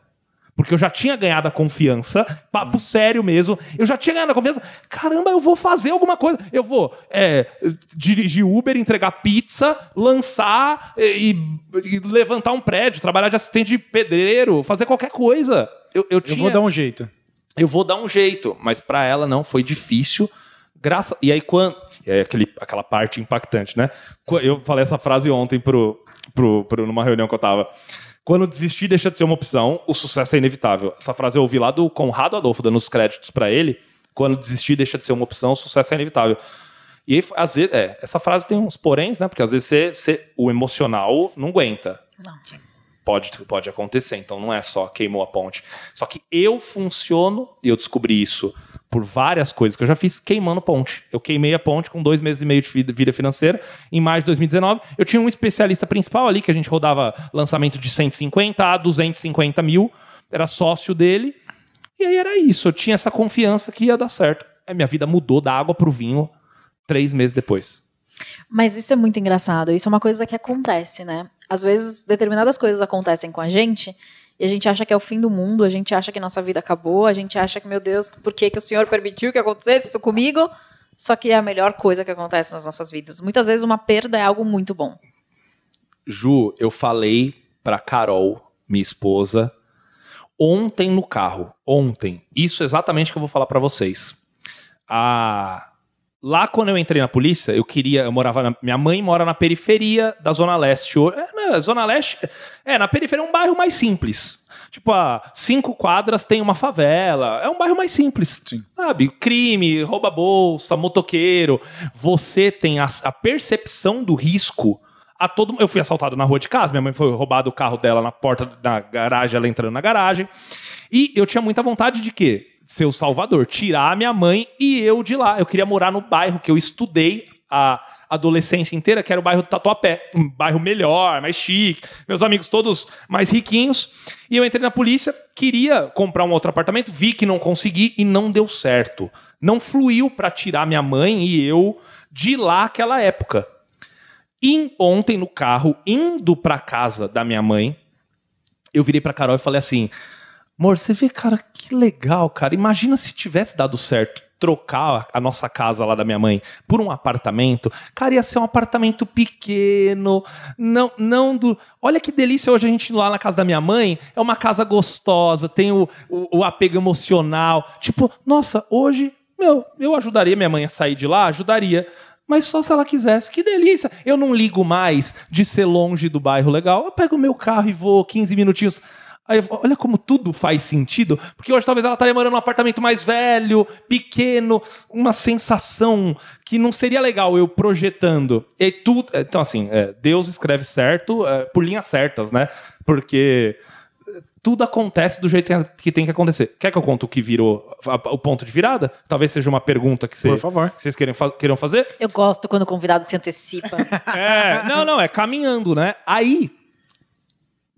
Porque eu já tinha ganhado a confiança, papo sério mesmo. Eu já tinha ganhado a confiança. Caramba, eu vou fazer alguma coisa. Eu vou é, dirigir Uber, entregar pizza, lançar e, e levantar um prédio, trabalhar de assistente de pedreiro, fazer qualquer coisa. Eu, eu Eu tinha vou dar um jeito. eu vou dar um jeito, mas pra ela não foi difícil. Graça e aí quando e aí aquele, aquela parte impactante, né? Eu falei essa frase ontem pro, pro, pro numa reunião que eu tava. Quando desistir deixa de ser uma opção, o sucesso é inevitável. Essa frase eu ouvi lá do Conrado Adolfo dando os créditos pra ele. Quando desistir deixa de ser uma opção, o sucesso é inevitável. E aí, às vezes, é, essa frase tem uns poréns, né? Porque às vezes você, você- o emocional não aguenta Não. pode, pode acontecer. Então não é só queimou a ponte. Só que eu funciono, e eu descobri isso por várias coisas que eu já fiz queimando ponte. Eu queimei a ponte com dois meses e meio de vida financeira. Em maio de 2019, eu tinha um especialista principal ali, que a gente rodava lançamento de 150 a 250 mil. Era sócio dele. E aí era isso. Eu tinha essa confiança que ia dar certo. Aí minha vida mudou da água pro vinho três meses depois. Mas isso é muito engraçado. Isso é uma coisa que acontece, né? Às vezes, determinadas coisas acontecem com a gente e a gente acha que é o fim do mundo, a gente acha que nossa vida acabou, a gente acha que, meu Deus, por que, que o Senhor permitiu que acontecesse isso comigo? Só que é a melhor coisa que acontece nas nossas vidas. Muitas vezes uma perda é algo muito bom. Ju, eu falei pra Carol, minha esposa, ontem no carro. Ontem. Isso é exatamente que eu vou falar pra vocês. Ah, lá quando eu entrei na polícia, eu queria. Eu morava. Na, minha mãe mora na periferia da Zona Leste. É, na Zona Leste. É, na periferia é um bairro mais simples. Tipo, a cinco quadras tem uma favela. É um bairro mais simples. Sabe? Crime, rouba bolsa, motoqueiro. Você tem a, a percepção do risco a todo Eu fui assaltado na rua de casa, minha mãe foi roubado o carro dela na porta da garagem, ela entrando na garagem. E eu tinha muita vontade de quê? Ser o salvador, tirar a minha mãe e eu de lá. Eu queria morar no bairro que eu estudei a adolescência inteira, que era o bairro do Tatuapé. Um bairro melhor, mais chique. Meus amigos todos mais riquinhos. E eu entrei na polícia, queria comprar um outro apartamento, vi que não consegui e não deu certo. Não fluiu para tirar minha mãe e eu de lá aquela época. E ontem no carro, indo pra casa da minha mãe, eu virei pra Carol e falei assim: Amor, você vê, cara, que legal, cara. Imagina se tivesse dado certo trocar a nossa casa lá da minha mãe por um apartamento. Cara, ia ser um apartamento pequeno, não, não do. Olha que delícia hoje a gente lá na casa da minha mãe. É uma casa gostosa, tem o, o, o apego emocional. Tipo, nossa, hoje, meu, eu ajudaria minha mãe a sair de lá, ajudaria. Mas só se ela quisesse. Que delícia. Eu não ligo mais de ser longe do bairro legal. Eu pego o meu carro e vou 15 minutinhos. Aí eu falo, olha como tudo faz sentido. Porque hoje talvez ela estaria morando num apartamento mais velho, pequeno, uma sensação que não seria legal eu projetando. E tudo. Então, assim, é, Deus escreve certo é, por linhas certas, né? Porque tudo acontece do jeito que tem que acontecer. Quer que eu conte o que virou a- o ponto de virada? Talvez seja uma pergunta que, você- Por favor. que vocês queiram, fa- queiram fazer. Eu gosto quando o convidado se antecipa. É, não, não, é caminhando, né? Aí,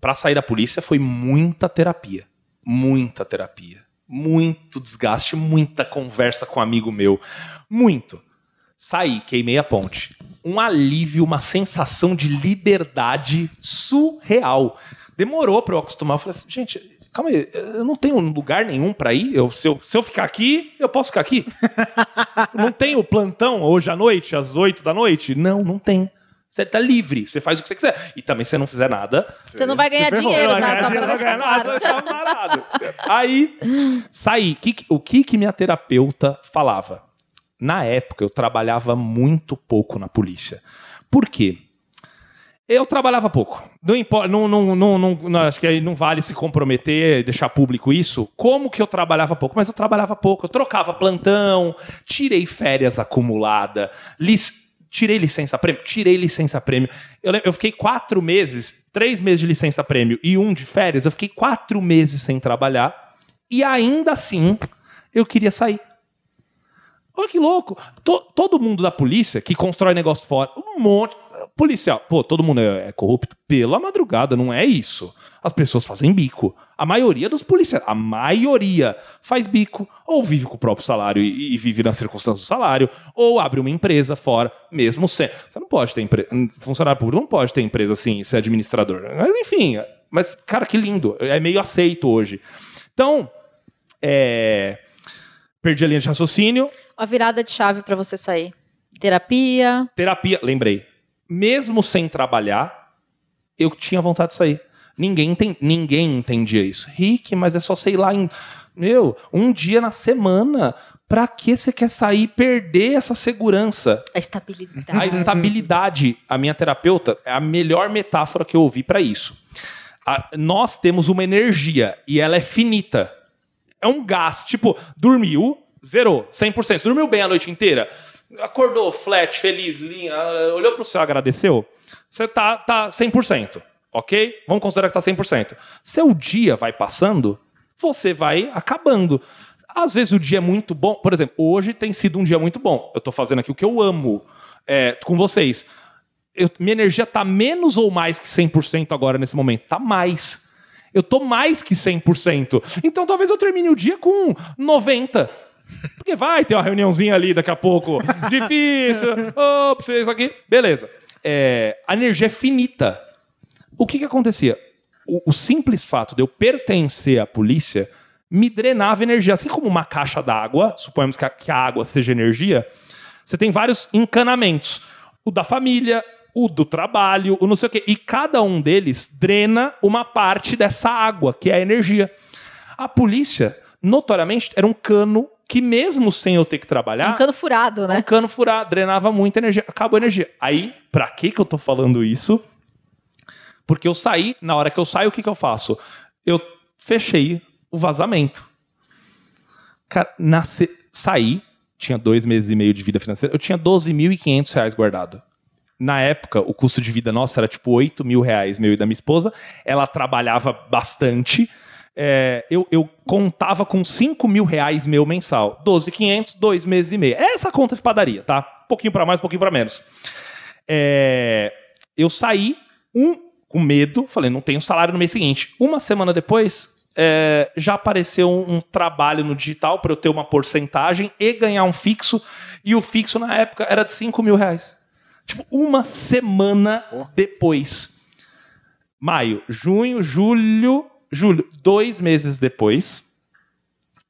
pra sair da polícia foi muita terapia. Muita terapia. Muito desgaste, muita conversa com um amigo meu. Muito. Saí, queimei a ponte. Um alívio, uma sensação de liberdade surreal. Demorou pra eu acostumar. Eu falei assim, gente, calma aí, eu não tenho lugar nenhum pra ir. Eu, se, eu, se eu ficar aqui, eu posso ficar aqui. não tenho plantão hoje à noite, às 8 da noite? Não, não tem. Você tá livre, você faz o que você quiser. E também, se você não fizer nada. Você não vai ganhar dinheiro, tá? ganhar Só dinheiro, pra não vai deixar ganhar nada, tá parado. Aí, saí. O que, que minha terapeuta falava? Na época, eu trabalhava muito pouco na polícia. Por quê? Eu trabalhava pouco. Não importa, não, não, não, não- não- acho que aí não vale se comprometer, deixar público isso. Como que eu trabalhava pouco? Mas eu trabalhava pouco. Eu trocava plantão, tirei férias acumulada, lic- tirei licença prêmio, tirei licença prêmio. Eu, eu fiquei quatro meses, três meses de licença prêmio e um de férias. Eu fiquei quatro meses sem trabalhar e ainda assim eu queria sair. Olha que louco. To- todo mundo da polícia que constrói negócio fora, um monte. Policial, pô, todo mundo é, é corrupto pela madrugada, não é isso. As pessoas fazem bico. A maioria dos policiais, a maioria faz bico, ou vive com o próprio salário e, e vive nas circunstâncias do salário, ou abre uma empresa fora, mesmo sem. Você não pode ter empresa. Funcionário público não pode ter empresa assim, ser administrador. Mas enfim, mas, cara, que lindo. É meio aceito hoje. Então, é. Perdi a linha de raciocínio. A virada de chave pra você sair. Terapia. Terapia, lembrei. Mesmo sem trabalhar, eu tinha vontade de sair. Ninguém, enten- ninguém entendia isso. Rick, mas é só sei lá em. Meu, um dia na semana. Pra que você quer sair e perder essa segurança? A estabilidade. A estabilidade, a minha terapeuta, é a melhor metáfora que eu ouvi para isso. A- nós temos uma energia e ela é finita. É um gás. Tipo, dormiu, zerou, 100%. Dormiu bem a noite inteira, acordou flat, feliz, linha, olhou pro céu, agradeceu. Você tá, tá 100%, ok? Vamos considerar que tá 100%. Seu dia vai passando, você vai acabando. Às vezes o dia é muito bom. Por exemplo, hoje tem sido um dia muito bom. Eu tô fazendo aqui o que eu amo é, com vocês. Eu- minha energia tá menos ou mais que 100% agora nesse momento? Tá mais. Eu tô mais que 100%. Então talvez eu termine o dia com 90%. Porque vai ter uma reuniãozinha ali daqui a pouco. Difícil. Ops, isso aqui. Beleza. É, a energia é finita. O que que acontecia? O, o simples fato de eu pertencer à polícia me drenava energia. Assim como uma caixa d'água, suponhamos que a, que a água seja energia, você tem vários encanamentos. O da família, o do trabalho, o não sei o quê. E cada um deles drena uma parte dessa água, que é a energia. A polícia, notoriamente, era um cano que, mesmo sem eu ter que trabalhar. Um cano furado, Um né? cano furado, drenava muita energia. Acabou a energia. Aí, pra que que eu tô falando isso? Porque eu saí, na hora que eu saio, o que que eu faço? Eu fechei o vazamento. Cara, nasce, saí, tinha dois meses e meio de vida financeira, eu tinha 12.500 reais guardado. Na época, o custo de vida nosso era tipo 8 mil reais, meu e da minha esposa. Ela trabalhava bastante. É, eu, eu contava com 5 mil reais meu mensal. 12,500, dois meses e meio. É essa conta de padaria, tá? Um pouquinho para mais, um pouquinho para menos. É, eu saí um, com medo, falei, não tenho salário no mês seguinte. Uma semana depois, é, já apareceu um, um trabalho no digital para eu ter uma porcentagem e ganhar um fixo. E o fixo na época era de 5 mil reais. Tipo, uma semana depois. Maio, junho, julho, julho, dois meses depois.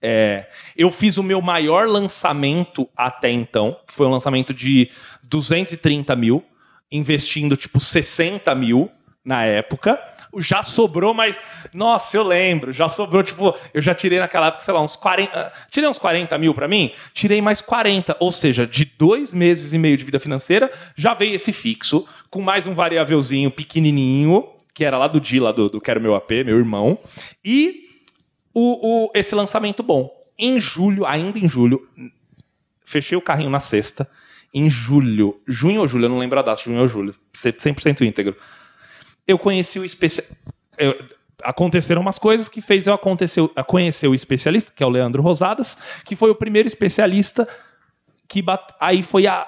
é, eu fiz o meu maior lançamento até então, que foi um lançamento de 230 mil, investindo tipo 60 mil na época. Já sobrou, mas. Nossa, eu lembro. Já sobrou, tipo, eu já tirei naquela época, sei lá, uns 40. Tirei uns 40 mil pra mim, tirei mais 40. Ou seja, de dois meses e meio de vida financeira, já veio esse fixo, com mais um variávelzinho pequenininho, que era lá do Di, lá do, do Quero Meu AP, meu irmão. E o, o- esse lançamento bom. Em julho, ainda em julho, fechei o carrinho na sexta. Em julho, junho ou julho, eu não lembro a data, junho ou julho, 100% íntegro. Eu conheci o especialista. Aconteceram umas coisas que fez eu acontecer, conhecer o especialista, que é o Leandro Rosadas, que foi o primeiro especialista que bat... aí foi a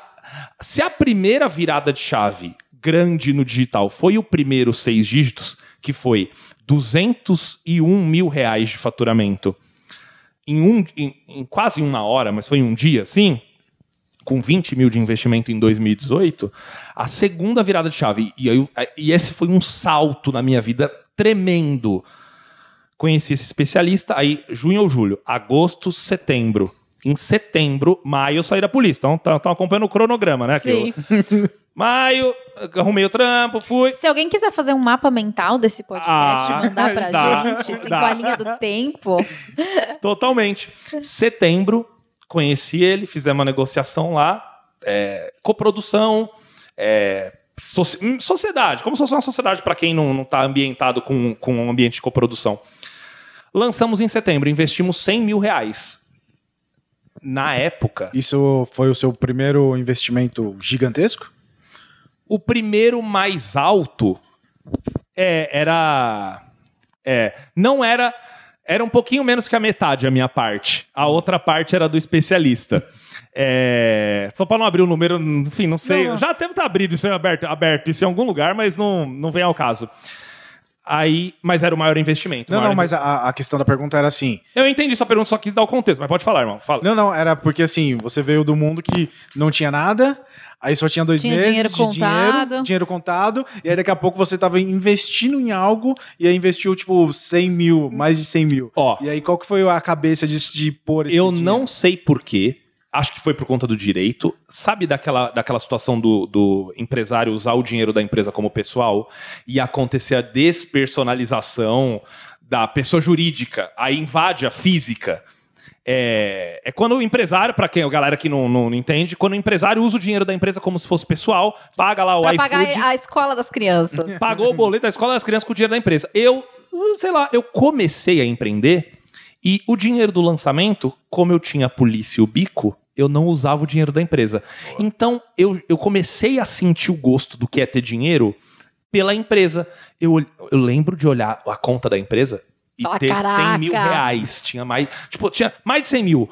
se a primeira virada de chave grande no digital foi o primeiro seis dígitos, que foi 201 mil reais de faturamento em, um, em, em quase uma hora, mas foi em um dia, sim, com 20 mil de investimento em 2018, a segunda virada de chave, e, aí, e esse foi um salto na minha vida tremendo. Conheci esse especialista, aí junho ou julho, agosto, setembro. Em setembro, maio, eu saí da polícia. Então, estão acompanhando o cronograma, né? Sim. eu- maio, arrumei o trampo, fui. Se alguém quiser fazer um mapa mental desse podcast Ah, mandar pra dá, gente, assim, dá. com a linha do tempo. Totalmente. Setembro, conheci ele, fizemos uma negociação lá, é, coprodução, é, soci- hum, sociedade, como se fosse uma sociedade para quem não está ambientado com, com um ambiente de coprodução. Lançamos em setembro, investimos 100 mil reais. Na época, Isso foi o seu primeiro investimento gigantesco? o primeiro mais alto é, era. É, não era. Era um pouquinho menos que a metade a minha parte. A outra parte era do especialista. É, Só para não abrir o número, enfim, não sei. Não, não. Já deve estar abrido isso aberto, aberto isso em algum lugar, mas não, não vem ao caso. Aí, mas era o maior investimento. Não, maior não, mas a, a questão da pergunta era assim. Eu entendi sua pergunta, só quis dar o contexto, mas pode falar, irmão. Fala. Não, não, era porque assim, você veio do mundo que não tinha nada, aí só tinha dois Tinha meses dinheiro de contado. dinheiro, dinheiro contado, e aí daqui a pouco você tava investindo em algo e aí investiu, tipo, 100 mil, mais de 100 mil. Ó. E aí qual que foi a cabeça de, de pôr esse Eu dinheiro? não sei porquê. Acho que foi por conta do direito. Sabe daquela, daquela situação do, do empresário usar o dinheiro da empresa como pessoal e acontecer a despersonalização da pessoa jurídica, aí invade a física? É, é quando o empresário, para quem a galera que não, não entende, quando o empresário usa o dinheiro da empresa como se fosse pessoal, paga lá o Pra iFood pagar a escola das crianças. pagou o boleto da escola das crianças com o dinheiro da empresa. Eu, sei lá, eu comecei a empreender e o dinheiro do lançamento, como eu tinha a polícia e o bico, eu não usava o dinheiro da empresa. Então, eu, eu comecei a sentir o gosto do que é ter dinheiro pela empresa. Eu, eu lembro de olhar a conta da empresa e Fala, ter 100 mil "Caraca." reais. Tinha mais, tipo, tinha mais de 100 mil.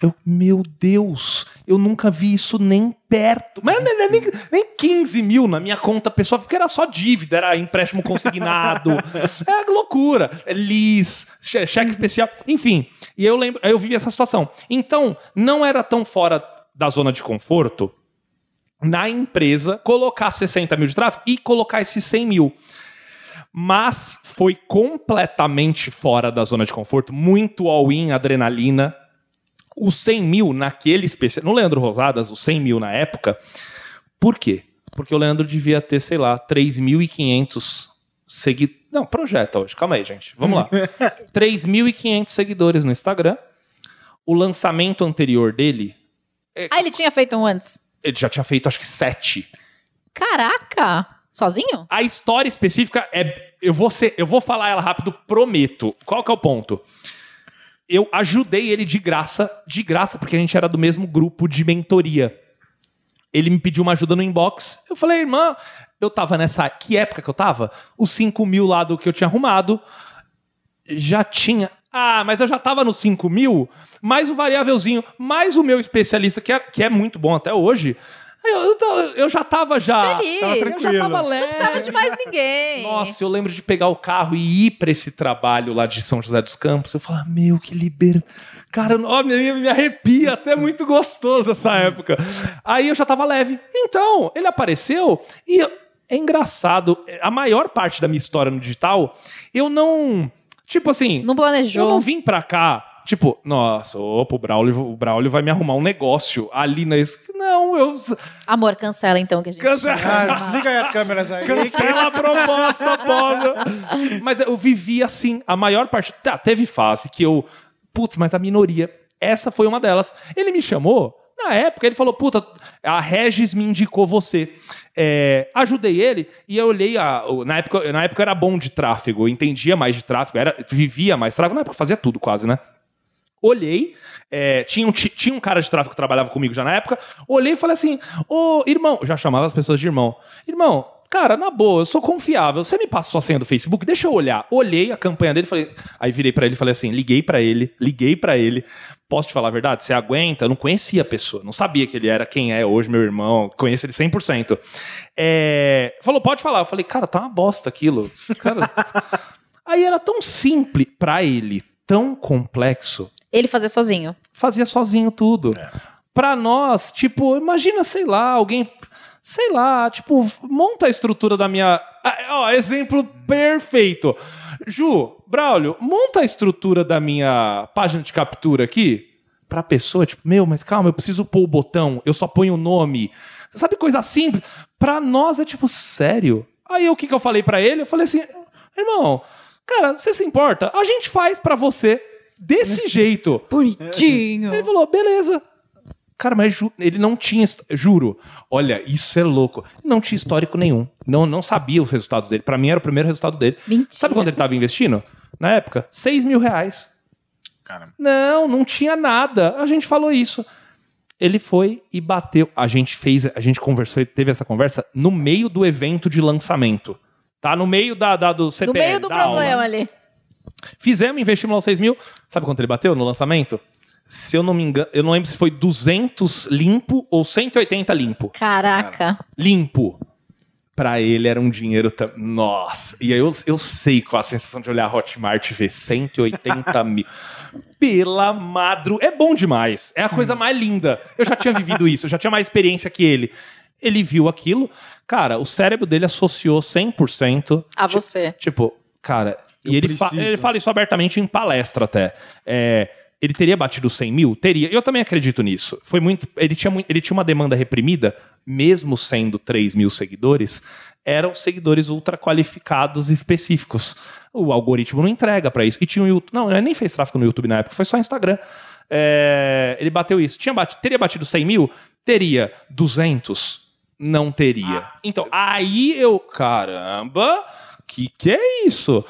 Eu, meu Deus, eu nunca vi isso nem perto. Mas nem, nem, nem- nem 15 mil na minha conta pessoal, porque era só dívida, era empréstimo consignado. é loucura. É lis, che- cheque especial, enfim. E eu lembro, eu vivi essa situação. Então, não era tão fora da zona de conforto na empresa colocar 60 mil de tráfego e colocar esses 100 mil. Mas foi completamente fora da zona de conforto, muito all-in, adrenalina. Os 100 mil naquele especial. No Leandro Rosadas, os 100 mil na época. Por quê? Porque o Leandro devia ter, sei lá, 3.500 seguidores. Não, projeta hoje. Calma aí, gente. Vamos lá. 3.500 seguidores no Instagram. O lançamento anterior dele, ah, ele tinha feito um antes. ele já tinha feito acho que sete. Caraca! Sozinho? A história específica é. Eu vou, ser, eu vou falar ela rápido, prometo. Qual que é o ponto? Eu ajudei ele de graça, de graça, porque a gente era do mesmo grupo de mentoria. Ele me pediu uma ajuda no inbox. Eu falei, irmã, eu tava nessa. Que época que eu tava? Os 5 mil lá do que eu tinha arrumado. Já tinha. Ah, mas eu já tava no 5 mil, mais o variávelzinho, mais o meu especialista, que é, que é muito bom até hoje. Eu, eu, eu já tava já. Feliz. Tava Eu já tranquilo. tava leve. Não precisava de mais ninguém. Nossa, eu lembro de pegar o carro e ir pra esse trabalho lá de São José dos Campos. Eu falava, meu, que liber... Cara, ó, me, me arrepia, até muito gostoso essa época. Aí eu já tava leve. Então, ele apareceu e é engraçado. A maior parte da minha história no digital, eu não... Tipo assim... Não planejou. Eu não vim pra cá, tipo, nossa, opa, o Braulio, o Braulio vai me arrumar um negócio ali na... es- Não, eu... Amor, cancela então que a gente. Cancela. Ah, desliga aí as câmeras aí. Cancela a proposta, posa. Mas eu vivi assim, a maior parte. Tá, teve fase que eu. Putz, mas a minoria. Essa foi uma delas. Ele me chamou. Na época, ele falou: Puta, a Regis me indicou você. É, ajudei ele e eu olhei. A, na, época, na época eu era bom de tráfego, eu entendia mais de tráfego, era, vivia mais tráfego. Na época eu fazia tudo quase, né? Olhei, é, tinha, um, ti- tinha um cara de tráfego que trabalhava comigo já na época. Olhei e falei assim: Ô irmão, já chamava as pessoas de irmão. Irmão, cara, na boa, eu sou confiável. Você me passa sua senha do Facebook? Deixa eu olhar. Olhei a campanha dele, falei, aí virei pra ele e falei assim: liguei pra ele, liguei pra ele. Posso te falar a verdade? Você aguenta? Eu não conhecia a pessoa, não sabia que ele era quem é hoje, meu irmão, conheço ele 100%. É, falou, pode falar. Eu falei, cara, tá uma bosta aquilo. Cara... aí era tão simples pra ele, tão complexo Ele fazer sozinho. fazia sozinho tudo. Pra nós, tipo, imagina, sei lá, alguém. Sei lá, tipo, monta a estrutura da minha. Ah, ó, exemplo perfeito. Ju, Braulio, monta a estrutura da minha página de captura aqui. Pra pessoa, tipo, meu, mas calma, eu preciso pôr o botão, eu só ponho o nome. Sabe coisa simples? Pra nós é tipo, sério. Aí o que, que eu falei pra ele? Eu falei assim, irmão, cara, você se importa? A gente faz pra você desse jeito. Bonitinho. Ele falou, beleza. Cara, mas ju- ele não tinha. Juro. Olha, isso é louco. Não tinha histórico nenhum. Não, não sabia os resultados dele. Pra mim era o primeiro resultado dele. Mentira. Sabe quando ele tava investindo? Na época? 6 mil reais. Caramba. Não, não tinha nada. A gente falou isso. Ele foi e bateu. A gente fez, a gente conversou, teve essa conversa no meio do evento de lançamento. Tá? No meio da, da do CPL. No meio do da aula. problema ali. Fizemos, investimos lá os 6 mil. Sabe quanto ele bateu no lançamento? Se eu não me engano, eu não lembro se foi 200 limpo ou 180 limpo. Caraca. Limpo. Pra ele era um dinheiro. tam- Nossa. E aí eu, eu sei qual a sensação de olhar a Hotmart e ver 180 mil. Pela madru. É bom demais. É a coisa mais linda. Eu já tinha vivido isso, eu já tinha mais experiência que ele. Ele viu aquilo. Cara, o cérebro dele associou 100%. A você. Tipo, cara, Eu e ele, fa- ele fala isso abertamente em palestra até. É, ele teria batido 100 mil? Teria. Eu também acredito nisso. Foi muito. Ele tinha, ele tinha uma demanda reprimida, mesmo sendo 3 mil seguidores, eram seguidores ultra qualificados e específicos. O algoritmo não entrega pra isso. E tinha um YouTube. Não, ele nem fez tráfego no YouTube na época, foi só Instagram. É, ele bateu isso. Tinha teria batido 100 mil? Teria. 200? Não teria. então, aí eu. Caramba! Que que é isso?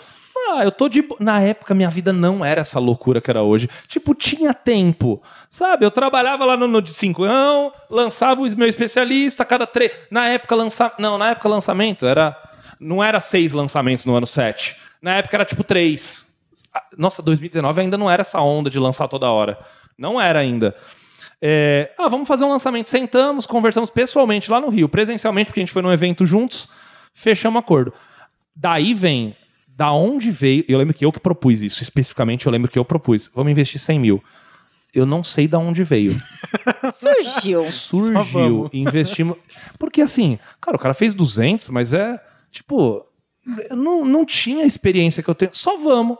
Ah, eu tô de. Na época, minha vida não era essa loucura que era hoje. Tipo, tinha tempo. Sabe? Eu trabalhava lá no, no de cincão, lançava o meu especialista cada três. Na época, lança... Não, na época, lançamento era. Não era seis lançamentos no ano sete. Na época era tipo três. Ah, Nossa, 2019 ainda não era essa onda de lançar toda hora. Não era ainda. É, ah, vamos fazer um lançamento. Sentamos, conversamos pessoalmente lá no Rio, presencialmente, porque a gente foi num evento juntos, fechamos acordo. Daí vem, da onde veio. Eu lembro que eu que propus isso, especificamente, eu lembro que eu propus. Vamos investir 100 mil. Eu não sei da onde veio. Surgiu. Surgiu, investimos. Porque assim, cara, o cara fez 200, mas é tipo. eu Não, não tinha a experiência que eu tenho. Só vamos.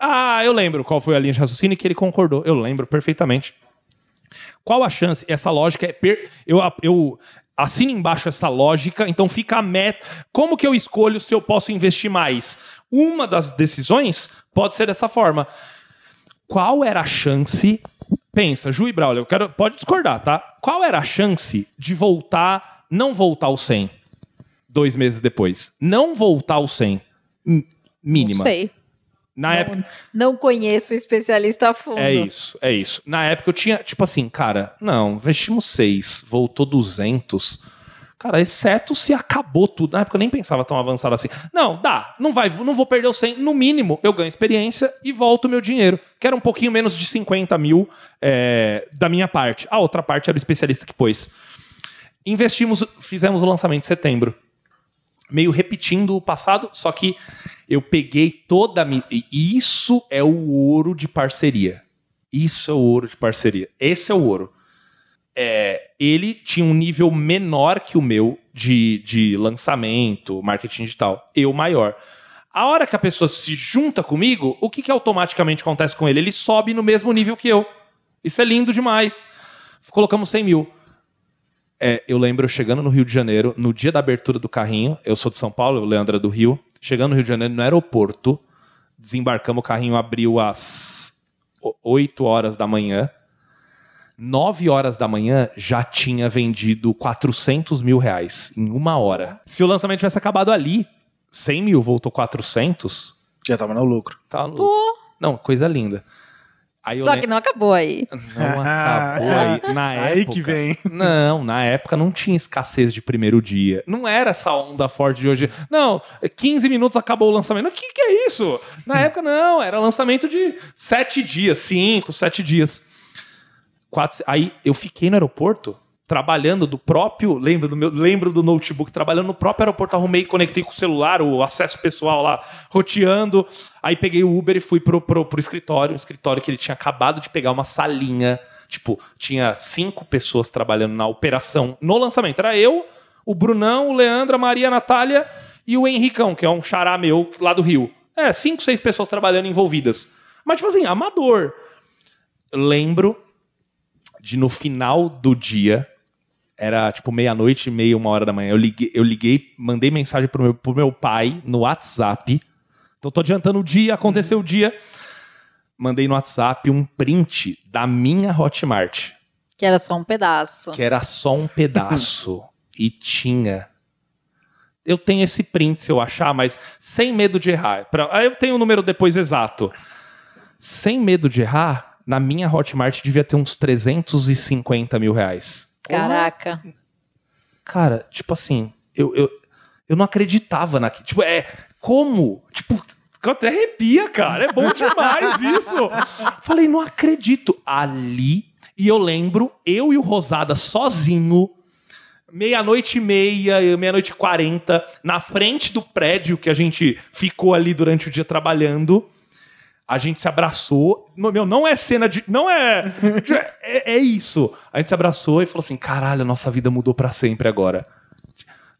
Ah, eu lembro qual foi a linha de raciocínio que ele concordou. Eu lembro perfeitamente. Qual a chance? Essa lógica é. per- Eu, eu assino embaixo essa lógica, então fica a meta. Como que eu escolho se eu posso investir mais? Uma das decisões pode ser dessa forma. Qual era a chance? Pensa, Ju e Braulio, eu quero, pode discordar, tá? Qual era a chance de voltar, não voltar ao 100 dois meses depois? Não voltar ao 100. M- Mínima. Não sei. Na época. Não, não conheço o especialista a fundo. É isso, é isso. Na época eu tinha, tipo assim, cara, não, investimos 6, voltou 200. Cara, exceto se acabou tudo. Na época eu nem pensava tão avançado assim. Não, dá, não vai, não vou perder o 100. No mínimo, eu ganho experiência e volto o meu dinheiro, que era um pouquinho menos de 50 mil é, da minha parte. A outra parte era o especialista que pôs. Investimos, fizemos o lançamento em setembro meio repetindo o passado, só que eu peguei toda a minha. Isso é o ouro de parceria. Isso é o ouro de parceria. Esse é o ouro. É, ele tinha um nível menor que o meu de, de lançamento, marketing digital. Eu maior. A hora que a pessoa se junta comigo, o que, que automaticamente acontece com ele? Ele sobe no mesmo nível que eu. Isso é lindo demais. Colocamos 100 mil. É, eu lembro chegando no Rio de Janeiro, no dia da abertura do carrinho, eu sou de São Paulo, o Leandro é do Rio, chegando no Rio de Janeiro, no aeroporto, desembarcamos, o carrinho abriu às o- 8 horas da manhã, 9 horas da manhã já tinha vendido 400 mil reais em uma hora. Se o lançamento tivesse acabado ali, 100 mil voltou 400, Já tava no lucro. tá louco. Não, coisa linda. Aí Só que não acabou aí. não acabou aí. Na Aí época, que vem. Não, na época não tinha escassez de primeiro dia. Não era essa onda forte de hoje. Não, 15 minutos acabou o lançamento. O que, que é isso? Na época não, era lançamento de 7 dias, 5, 7 dias. Quatro, aí eu fiquei no aeroporto trabalhando do próprio, lembro do meu, lembro do notebook, trabalhando no próprio aeroporto, arrumei, conectei com o celular, o acesso pessoal lá, roteando. Aí peguei o Uber e fui pro, pro, pro escritório, um escritório que ele tinha acabado de pegar uma salinha. Tipo, tinha cinco pessoas trabalhando na operação no lançamento. Era eu, o Brunão, o Leandro, a Maria, a Natália e o Henricão, que é um xará meu lá do Rio. É, cinco, seis pessoas trabalhando envolvidas. Mas, tipo assim, amador. Lembro de no final do dia, era tipo meia-noite, meia, uma hora da manhã. Eu liguei, eu liguei mandei mensagem pro meu, pro meu pai no WhatsApp. Então tô adiantando o dia, aconteceu o dia. Mandei no WhatsApp um print da minha Hotmart, Que era só um pedaço. que era só um pedaço. e tinha. Eu tenho esse print se eu achar, mas sem medo de errar. Pra- Aí eu tenho o número depois exato. Sem medo de errar, na minha Hotmart devia ter uns 350 mil reais. Caraca. Cara, tipo assim, eu, eu, eu não acreditava naquilo. Tipo, é. Como? Tipo, Até arrepia, cara. É bom demais isso. Falei, não acredito. Ali, e eu lembro, eu e o Rosada sozinho, meia-noite e meia, meia-noite e quarenta, na frente do prédio que a gente ficou ali durante o dia trabalhando. A gente se abraçou. Meu, não é cena de. Não é. É, é isso. A gente se abraçou e falou assim: caralho, a nossa vida mudou para sempre agora.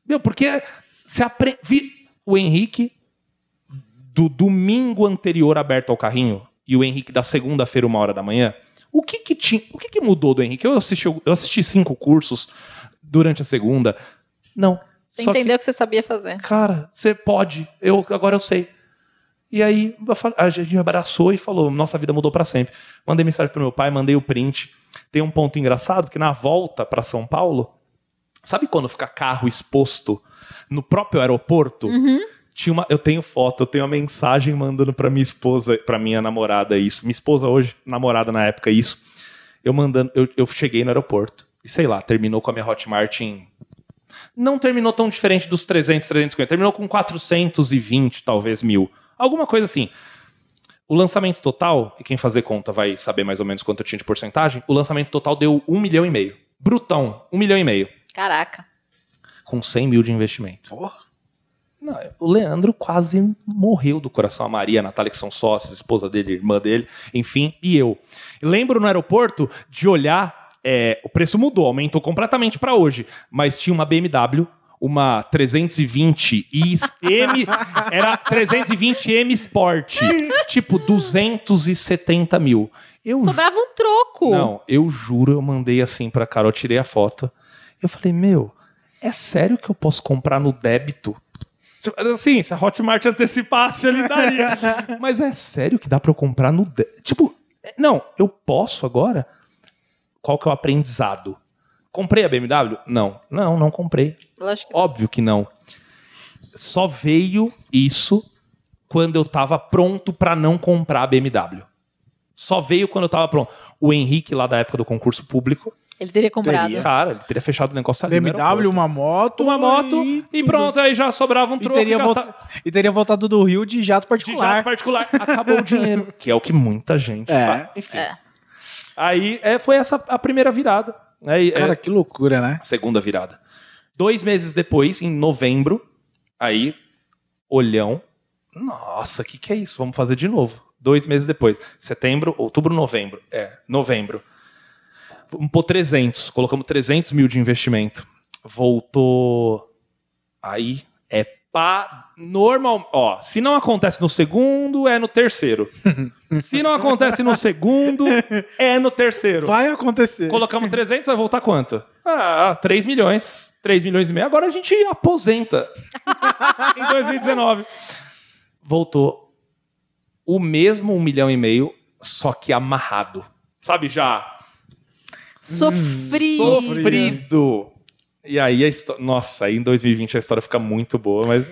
Meu, porque você aprende. O Henrique, do domingo anterior aberto ao carrinho, e o Henrique da segunda-feira, uma hora da manhã, o que que, tinha, o que que mudou do Henrique? Eu assisti, eu assisti cinco cursos durante a segunda. Não. Você entendeu o que... que você sabia fazer. Cara, você pode. Eu, agora eu sei. E aí a gente abraçou e falou: nossa vida mudou para sempre. Mandei mensagem pro meu pai, mandei o print. Tem um ponto engraçado que na volta para São Paulo, sabe quando fica carro exposto no próprio aeroporto? Uhum. Tinha uma, eu tenho foto, eu tenho uma mensagem mandando para minha esposa, para minha namorada isso. Minha esposa hoje, namorada na época isso. Eu mandando, eu, eu cheguei no aeroporto e sei lá, terminou com a minha Hotmart em não terminou tão diferente dos 300, 350. Terminou com 420, talvez mil. Alguma coisa assim. O lançamento total, e quem fazer conta vai saber mais ou menos quanto eu tinha de porcentagem, o lançamento total deu um milhão e meio. Brutão, um milhão e meio. Caraca. Com 100 mil de investimento. Não, o Leandro quase morreu do coração. A Maria, a Natália, que são sócias, esposa dele, irmã dele, enfim, e eu. Lembro no aeroporto de olhar, é, o preço mudou, aumentou completamente para hoje, mas tinha uma BMW uma 320 e M era 320 M Sport, tipo 270 mil. Eu Sobrava um troco. Não, eu juro, eu mandei assim pra Carol, tirei a foto. Eu falei, meu, é sério que eu posso comprar no débito? Assim, se a Hotmart antecipasse, ele daria. Mas é sério que dá pra eu comprar no débito? Tipo, não, eu posso agora? Qual que é o aprendizado? Comprei a BMW? Não. Não, não comprei. Lógico que Óbvio que não. Só veio isso quando eu tava pronto para não comprar a BMW. Só veio quando eu tava pronto. O Henrique, lá da época do concurso público, Ele teria comprado. Teria. cara, ele teria fechado o negócio ali. BMW, uma moto. uma moto e, tudo. pronto, aí já sobrava um E troco. teria, gasta- volta- e teria voltado do Rio de jato de particular. jato particular. Acabou o dinheiro. Que é o que muita gente É. faz. Enfim. É. Aí é, foi essa a primeira virada. Aí, é, Cara, que loucura, né? segunda virada. Dois meses depois, em novembro, aí, olhão. Nossa, o que, que é isso? Vamos fazer de novo. Dois meses depois. Setembro, outubro, novembro. É, novembro. Vamos pôr 300. Colocamos 300 mil de investimento. Voltou. Aí é pá. Normal. Ó, se não acontece no segundo, é no terceiro. se não acontece no segundo, é no terceiro. Vai acontecer. Colocamos 300, vai voltar quanto? Ah, 3 milhões. 3 milhões e meio. Agora a gente aposenta. em 2019. Voltou o mesmo 1 milhão e meio, só que amarrado. Sabe, já Sofri. sofrido. E aí a história. Nossa, aí em 2020 a história fica muito boa, mas.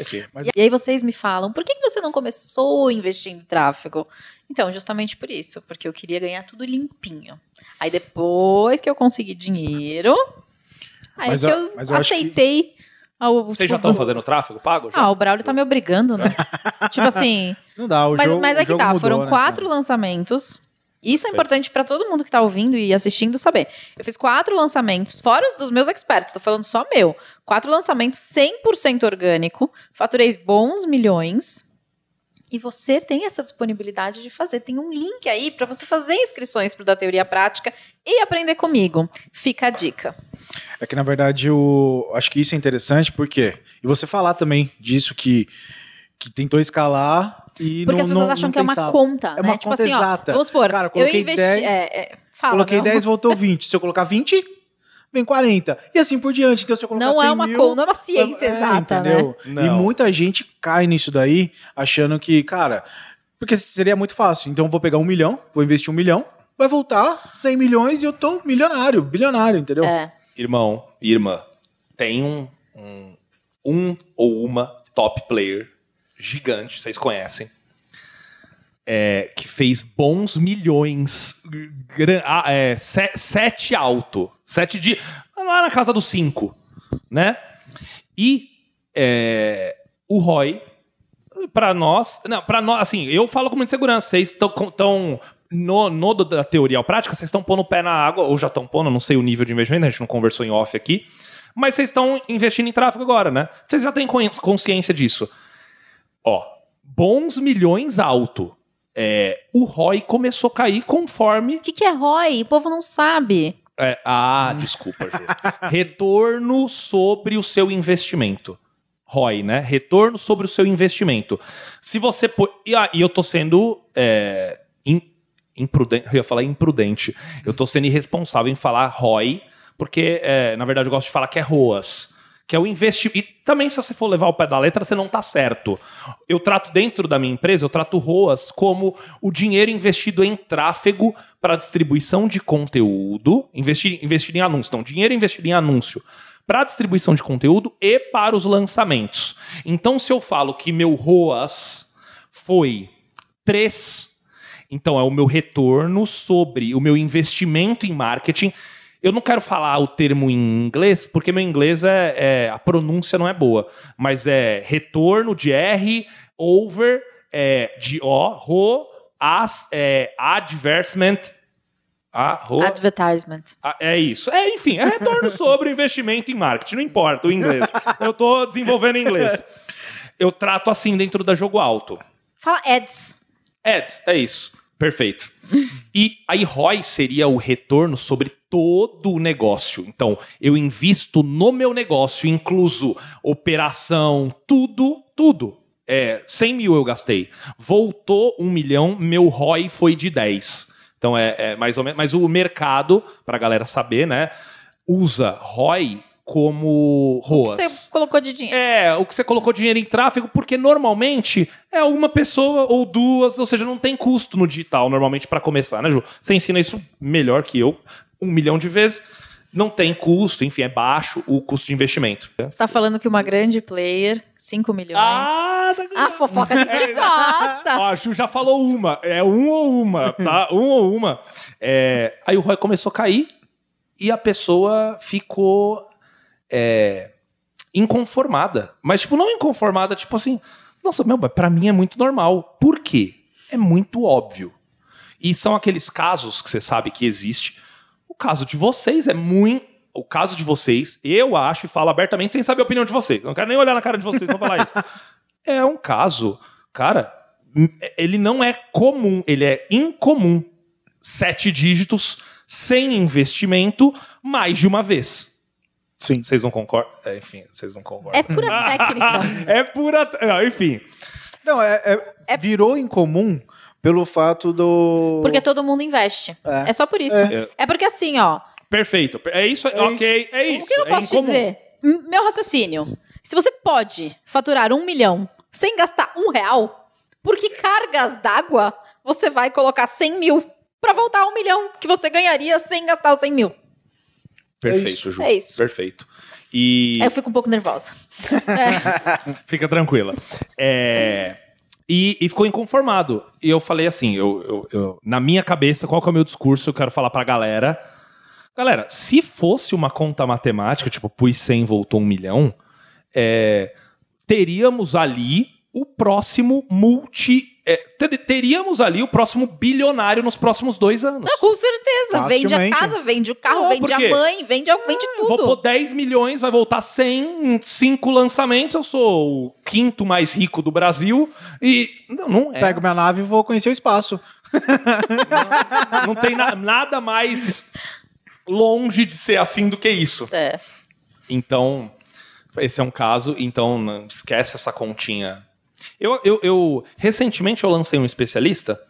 Enfim. E aí vocês me falam, por que que você não começou investindo em tráfego? Então, justamente por isso, porque eu queria ganhar tudo limpinho. Aí depois que eu consegui dinheiro, aí Mas que eu- eu, mas que- aceitei. ao- Vocês já estão fazendo tráfego pago? Já? Ah, o Braulio tá me obrigando, né? tipo assim, Não dá, o mas, jogo mas é que jogo tá, mudou, foram né, quatro cara? lançamentos. Isso é importante pra todo mundo que tá ouvindo e assistindo saber. Eu fiz quatro lançamentos, fora os dos meus experts, tô falando só meu. Quatro lançamentos 100% orgânico, faturei bons milhões. E você tem essa disponibilidade de fazer. Tem um link aí pra você fazer inscrições pro da teoria prática e aprender comigo. Fica a dica. É que, na verdade, eu acho que isso é interessante, porque. E você falar também disso que, que tentou escalar e Porque não, as pessoas não- acham não que é uma pensava. conta, É né? uma tipo conta assim, ó, exata. vamos supor, Cara, eu investi. 10, é, é, fala, coloquei não. 10, voltou 20. Se eu colocar 20, vem 40. E assim por diante. Então, se eu colocar Não 100 é uma mil, conta, não é uma ciência é, exata, né? entendeu? Não. E muita gente cai nisso daí, achando que, cara, porque seria muito fácil. Então, eu vou pegar um milhão, vou investir um milhão, vai voltar 100 milhões e eu tô milionário, bilionário, entendeu? É. Irmão, irmã, tem um, um, um ou uma top player gigante, vocês conhecem, é, que fez bons milhões, gran- ah, é, se- sete alto, sete de lá na casa dos cinco, né? E é, o Roy Pra nós, não, para nós, assim, eu falo com muita segurança. Vocês estão no, no da teoria ao prática, vocês estão pondo o pé na água, ou já estão pondo, não sei o nível de investimento, a gente não conversou em off aqui. Mas vocês estão investindo em tráfego agora, né? Vocês já têm con- consciência disso. Ó, bons milhões alto. É, o ROI começou a cair conforme O que, que é ROI? O povo não sabe. é, ah, desculpa, Ju. Retorno sobre o seu investimento. ROI, né? Retorno sobre o seu investimento. Se você. pô- E, ah, e eu tô sendo. É, im- imprudente. Eu ia falar imprudente. Eu tô sendo irresponsável em falar ROI, porque, é, na verdade, eu gosto de falar que é ROAS. Que é o investimento. E também, se você for levar o pé da letra, você não tá certo. Eu trato dentro da minha empresa, eu trato ROAS como o dinheiro investido em tráfego para distribuição de conteúdo, investir, investir em anúncio. Não, dinheiro investido em anúncio para distribuição de conteúdo e para os lançamentos. Então, se eu falo que meu ROAS foi 3, então é o meu retorno sobre o meu investimento em marketing. Eu não quero falar o termo em inglês, porque meu inglês é, é- a pronúncia não é boa, mas é retorno de R over é, de O, RO, as, é, adversement, a, RO, Advertisement. ah, É isso. É, enfim, é retorno sobre investimento em marketing. Não importa o inglês. Eu tô desenvolvendo inglês. Eu trato assim dentro da jogo alto. Fala ads. Ads, é isso. Perfeito. E aí, ROI seria o retorno sobre todo o negócio. Então, eu invisto no meu negócio, incluso operação, tudo, tudo. É, 100 mil eu gastei. Voltou um milhão, meu ROI foi de 10. Então, é, é mais ou menos. Mas o mercado, pra galera saber, né, usa ROI como ROAS. Você colocou de dinheiro. É, o que você colocou dinheiro em tráfego, porque normalmente é uma pessoa ou duas, ou seja, não tem custo no digital normalmente para começar, né, Ju? Você ensina isso melhor que eu, um milhão de vezes. Não tem custo, enfim, é baixo o custo de investimento. Você tá falando que uma grande player, 5 milhões. Ah, tá a fofoca a gente gosta. Ó, a Ju já falou uma. É um ou uma, tá? Um ou uma. É, aí o ROI começou a cair e a pessoa ficou é, inconformada. Mas, tipo, não inconformada, tipo assim, nossa, meu, mas pra mim é muito normal. Por quê? É muito óbvio. E são aqueles casos que você sabe que existe. O caso de vocês é muito. O caso de vocês, eu acho e falo abertamente sem saber a opinião de vocês. Não quero nem olhar na cara de vocês pra falar isso. É um caso, cara, ele não é comum, ele é incomum. Sete dígitos, sem investimento, mais de uma vez. Sim. Vocês não concordam? É, enfim, vocês não concordam. É pura técnica. É pura. Não, enfim. Não, é, é- virou incomum pelo fato do. Porque todo mundo investe. É, É. só por isso. É. porque assim, ó. Perfeito. É isso. ok, é isso. O que eu é posso te dizer? M- Meu raciocínio. Se você pode faturar um milhão sem gastar um real, por que cargas d'água você vai colocar 100 mil pra voltar a um milhão que você ganharia sem gastar os 100 mil? Perfeito, isso. Ju. É isso. Perfeito. E Aí eu fico um pouco nervosa. fica tranquila. É, E, e ficou inconformado. E eu falei assim, eu, eu- eu- na minha cabeça, qual que é o meu discurso? Eu quero falar pra galera. Galera, se fosse uma conta matemática, tipo, pus 100, voltou um milhão, é, teríamos ali o próximo multi... é, ter- teríamos ali o próximo bilionário nos próximos dois anos. Com certeza. Vende a casa, vende o carro, Não, vende a mãe, vende, vende Vou tudo. pôr 10 milhões, vai voltar 100 em 5 lançamentos. Eu sou o quinto mais rico do Brasil. E não, não é. Pego minha nave e vou conhecer o espaço. Não tem na- nada mais longe de ser assim do que isso. É. Então, esse é um caso. Então, não esquece essa continha. Eu, eu, eu- recentemente eu lancei um especialista.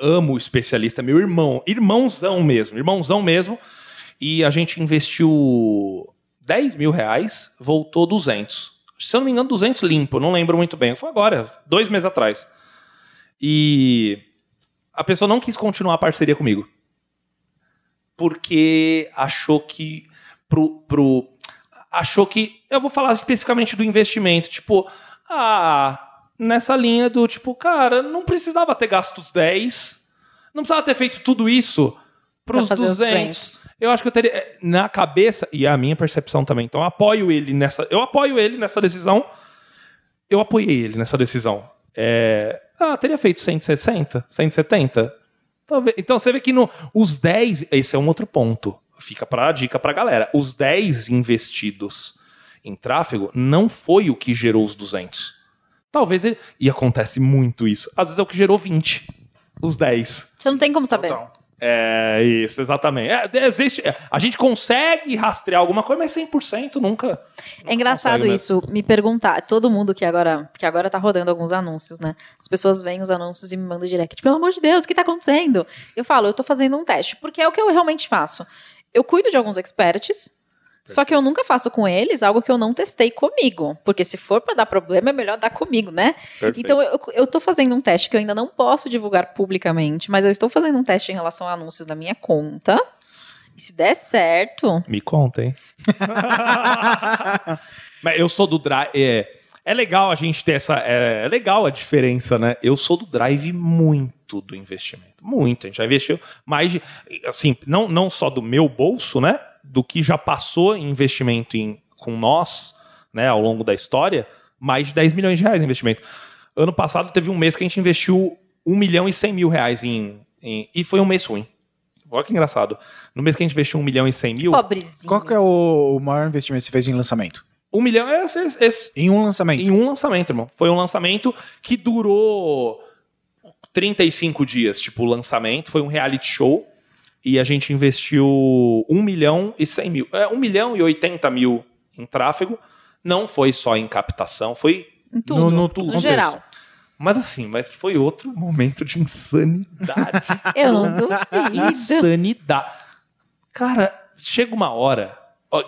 Amo especialista, meu irmão, irmãozão mesmo, irmãozão mesmo. E a gente investiu 10 mil reais, voltou 200. Se eu não me engano, 200 limpo, não lembro muito bem. Foi agora, dois meses atrás. E a pessoa não quis continuar a parceria comigo porque achou que pro, pro achou que eu vou falar especificamente do investimento, tipo, ah, nessa linha do tipo, cara, não precisava ter gasto os 10, não precisava ter feito tudo isso fazer os 200. 200. Eu acho que eu teria eh, na cabeça e é a minha percepção também. Então eu apoio ele nessa, eu apoio ele nessa decisão. eu apoiei ele nessa decisão. É, ah, teria feito 160, 170? Talvez. Então você vê que no, os 10, esse é um outro ponto. Fica para a dica para a galera. Os 10 investidos em tráfego não foi o que gerou os 200. Talvez ele. E acontece muito isso. Às vezes é o que gerou 20. Os 10. Você não tem como saber. Total. É isso, exatamente. É, existe, é, a gente consegue rastrear alguma coisa, mas 100% nunca. É engraçado isso, me perguntar. Todo mundo que agora, que agora tá rodando alguns anúncios, né? As pessoas veem os anúncios e me mandam direct. Pelo amor de Deus, o que tá acontecendo? Eu falo, eu tô fazendo um teste, porque é o que eu realmente faço. Eu cuido de alguns experts, só que eu nunca faço com eles algo que eu não testei comigo. Porque se for pra dar problema, é melhor dar comigo, né? Perfeito. Então eu, eu tô fazendo um teste que eu ainda não posso divulgar publicamente, mas eu estou fazendo um teste em relação a anúncios da minha conta. E se der certo, Me contem. Mas eu sou do Drive. É, é legal a gente ter essa. É, é legal a diferença, né? Eu sou do Drive muito do investimento. Muito. A gente já investiu mais de. Assim, não, não só do meu bolso, né? Do que já passou em investimento em, com nós, né? Ao longo da história, mais de 10 milhões de reais em investimento. Ano passado teve um mês que a gente investiu 1 milhão e 100 mil reais em. em e foi um mês ruim. Olha que engraçado. No mês que a gente investiu 1 milhão e 100 mil. pobrezinhos. Qual que é o, o maior investimento que você fez em lançamento? 1 milhão é esse, esse- esse. Em um lançamento. Em um lançamento, irmão. Foi um lançamento que durou 35 dias, tipo, o lançamento. Foi um reality show. E a gente investiu 1 milhão e 100 mil. É, 1 milhão e 80 mil em tráfego. Não foi só em captação, foi. Em tudo, No- no no, contexto. geral. Mas assim, mas foi outro momento de insanidade. Eu não duvido. insanidade. Cara, chega uma hora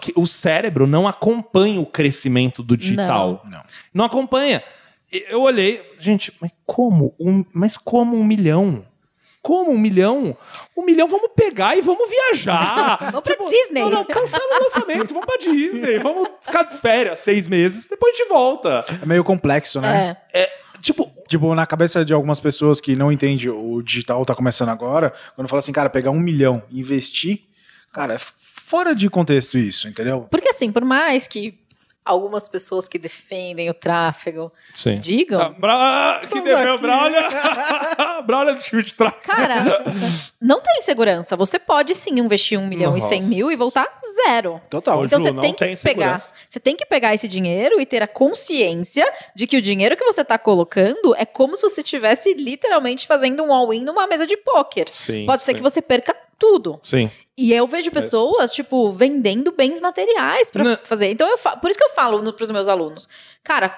que o cérebro não acompanha o crescimento do digital. Não. Não acompanha. E Eu olhei, gente, mas como? Um, mas como um milhão? Como um milhão? Um milhão, vamos pegar e vamos viajar. Vamos pra Disney. Não, não, cancela o lançamento, vamos pra Disney. Vamos ficar de férias seis meses, depois a gente volta. É meio complexo, né? É. É, tipo, Tipo, na cabeça de algumas pessoas que não entendem o digital tá começando agora, quando fala assim, cara, pegar um milhão e investir, cara, é fora de contexto isso, entendeu? Porque assim, por mais que algumas pessoas que defendem o tráfego Sim. digam, Ah, Bra... Que Estamos deveu aqui. Braulio. Braulio do time de tráfego. cara, não tem segurança. Você pode sim investir um milhão e cem Nossa. mil e voltar zero. Total. Então Ju, você não tem que tem pegar, segurança. você tem que pegar esse dinheiro e ter a consciência de que o dinheiro que você está colocando é como se você estivesse literalmente fazendo um all-in numa mesa de pôquer. Sim, Pode ser sim. que você perca tudo. Sim. E eu vejo pessoas, tipo, vendendo bens materiais Não. fazer. Então, eu fa- por isso que eu falo no, pros meus alunos. Cara,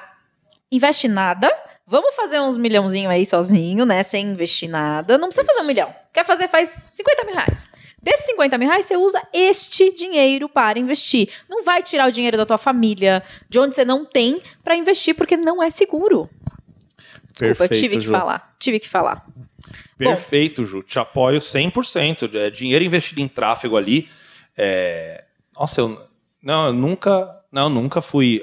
investe nada. Vamos fazer uns milhãozinho aí sozinho, né? Sem investir nada. Não precisa fazer um milhão. Quer fazer, faz 50 mil reais. Desses 50 mil reais, você usa este dinheiro para investir. Não vai tirar o dinheiro da tua família, de onde você não tem, pra investir, porque não é seguro. Desculpa, eu tive que Ju. falar. Tive que falar. Perfeito, Ju. Te apoio 100%. É, dinheiro investido em tráfego ali. é, Nossa, eu... Não, eu nunca... Não, eu nunca fui...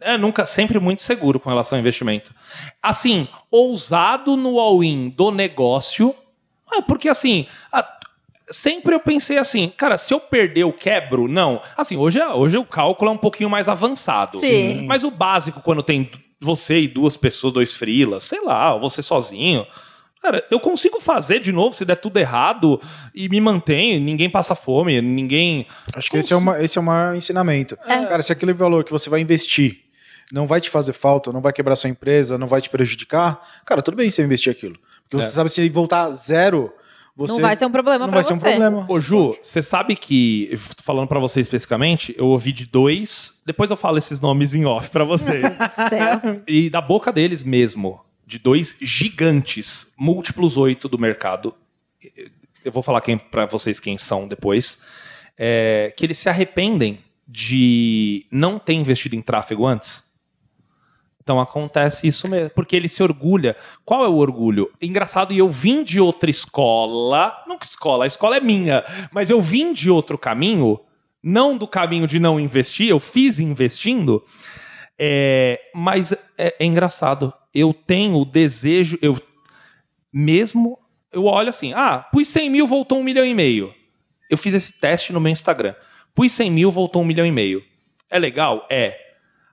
É, nunca, sempre muito seguro com relação ao investimento. Assim, ousado no all-in do negócio. é, porque assim... a- Sempre eu pensei assim, cara, se eu perder, eu quebro? Não. Assim, hoje, é- hoje o cálculo é um pouquinho mais avançado. Sim. Mas o básico, quando tem você e duas pessoas, dois frilas, sei lá, ou você sozinho. Cara, eu consigo fazer de novo se der tudo errado e me mantenho, ninguém passa fome, ninguém. Acho que esse é, uma, esse é o maior ensinamento. Cara, se aquele valor que você vai investir não vai te fazer falta, não vai quebrar sua empresa, não vai te prejudicar, cara, tudo bem você investir aquilo. Porque você É. sabe se voltar a zero, você... Não vai ser um problema não vai ser um você. problema. Ô, Ju, você sabe que, falando pra você especificamente, eu ouvi de dois, depois eu falo esses nomes em off pra vocês. E da boca deles mesmo, de dois gigantes, múltiplos oito do mercado. Eu vou falar para vocês quem são depois. é, que eles se arrependem de não ter investido em tráfego antes. Então acontece isso mesmo, porque ele se orgulha. Qual é o orgulho? Engraçado, e eu vim de outra escola, não que escola, a escola é minha, mas eu vim de outro caminho, não do caminho de não investir, eu fiz investindo, é, mas é, é engraçado. Eu tenho o desejo, eu mesmo, eu olho assim, ah, pus 100 mil, voltou um milhão e meio. Eu fiz esse teste no meu Instagram. Pus 100 mil, voltou um milhão e meio. É legal? É.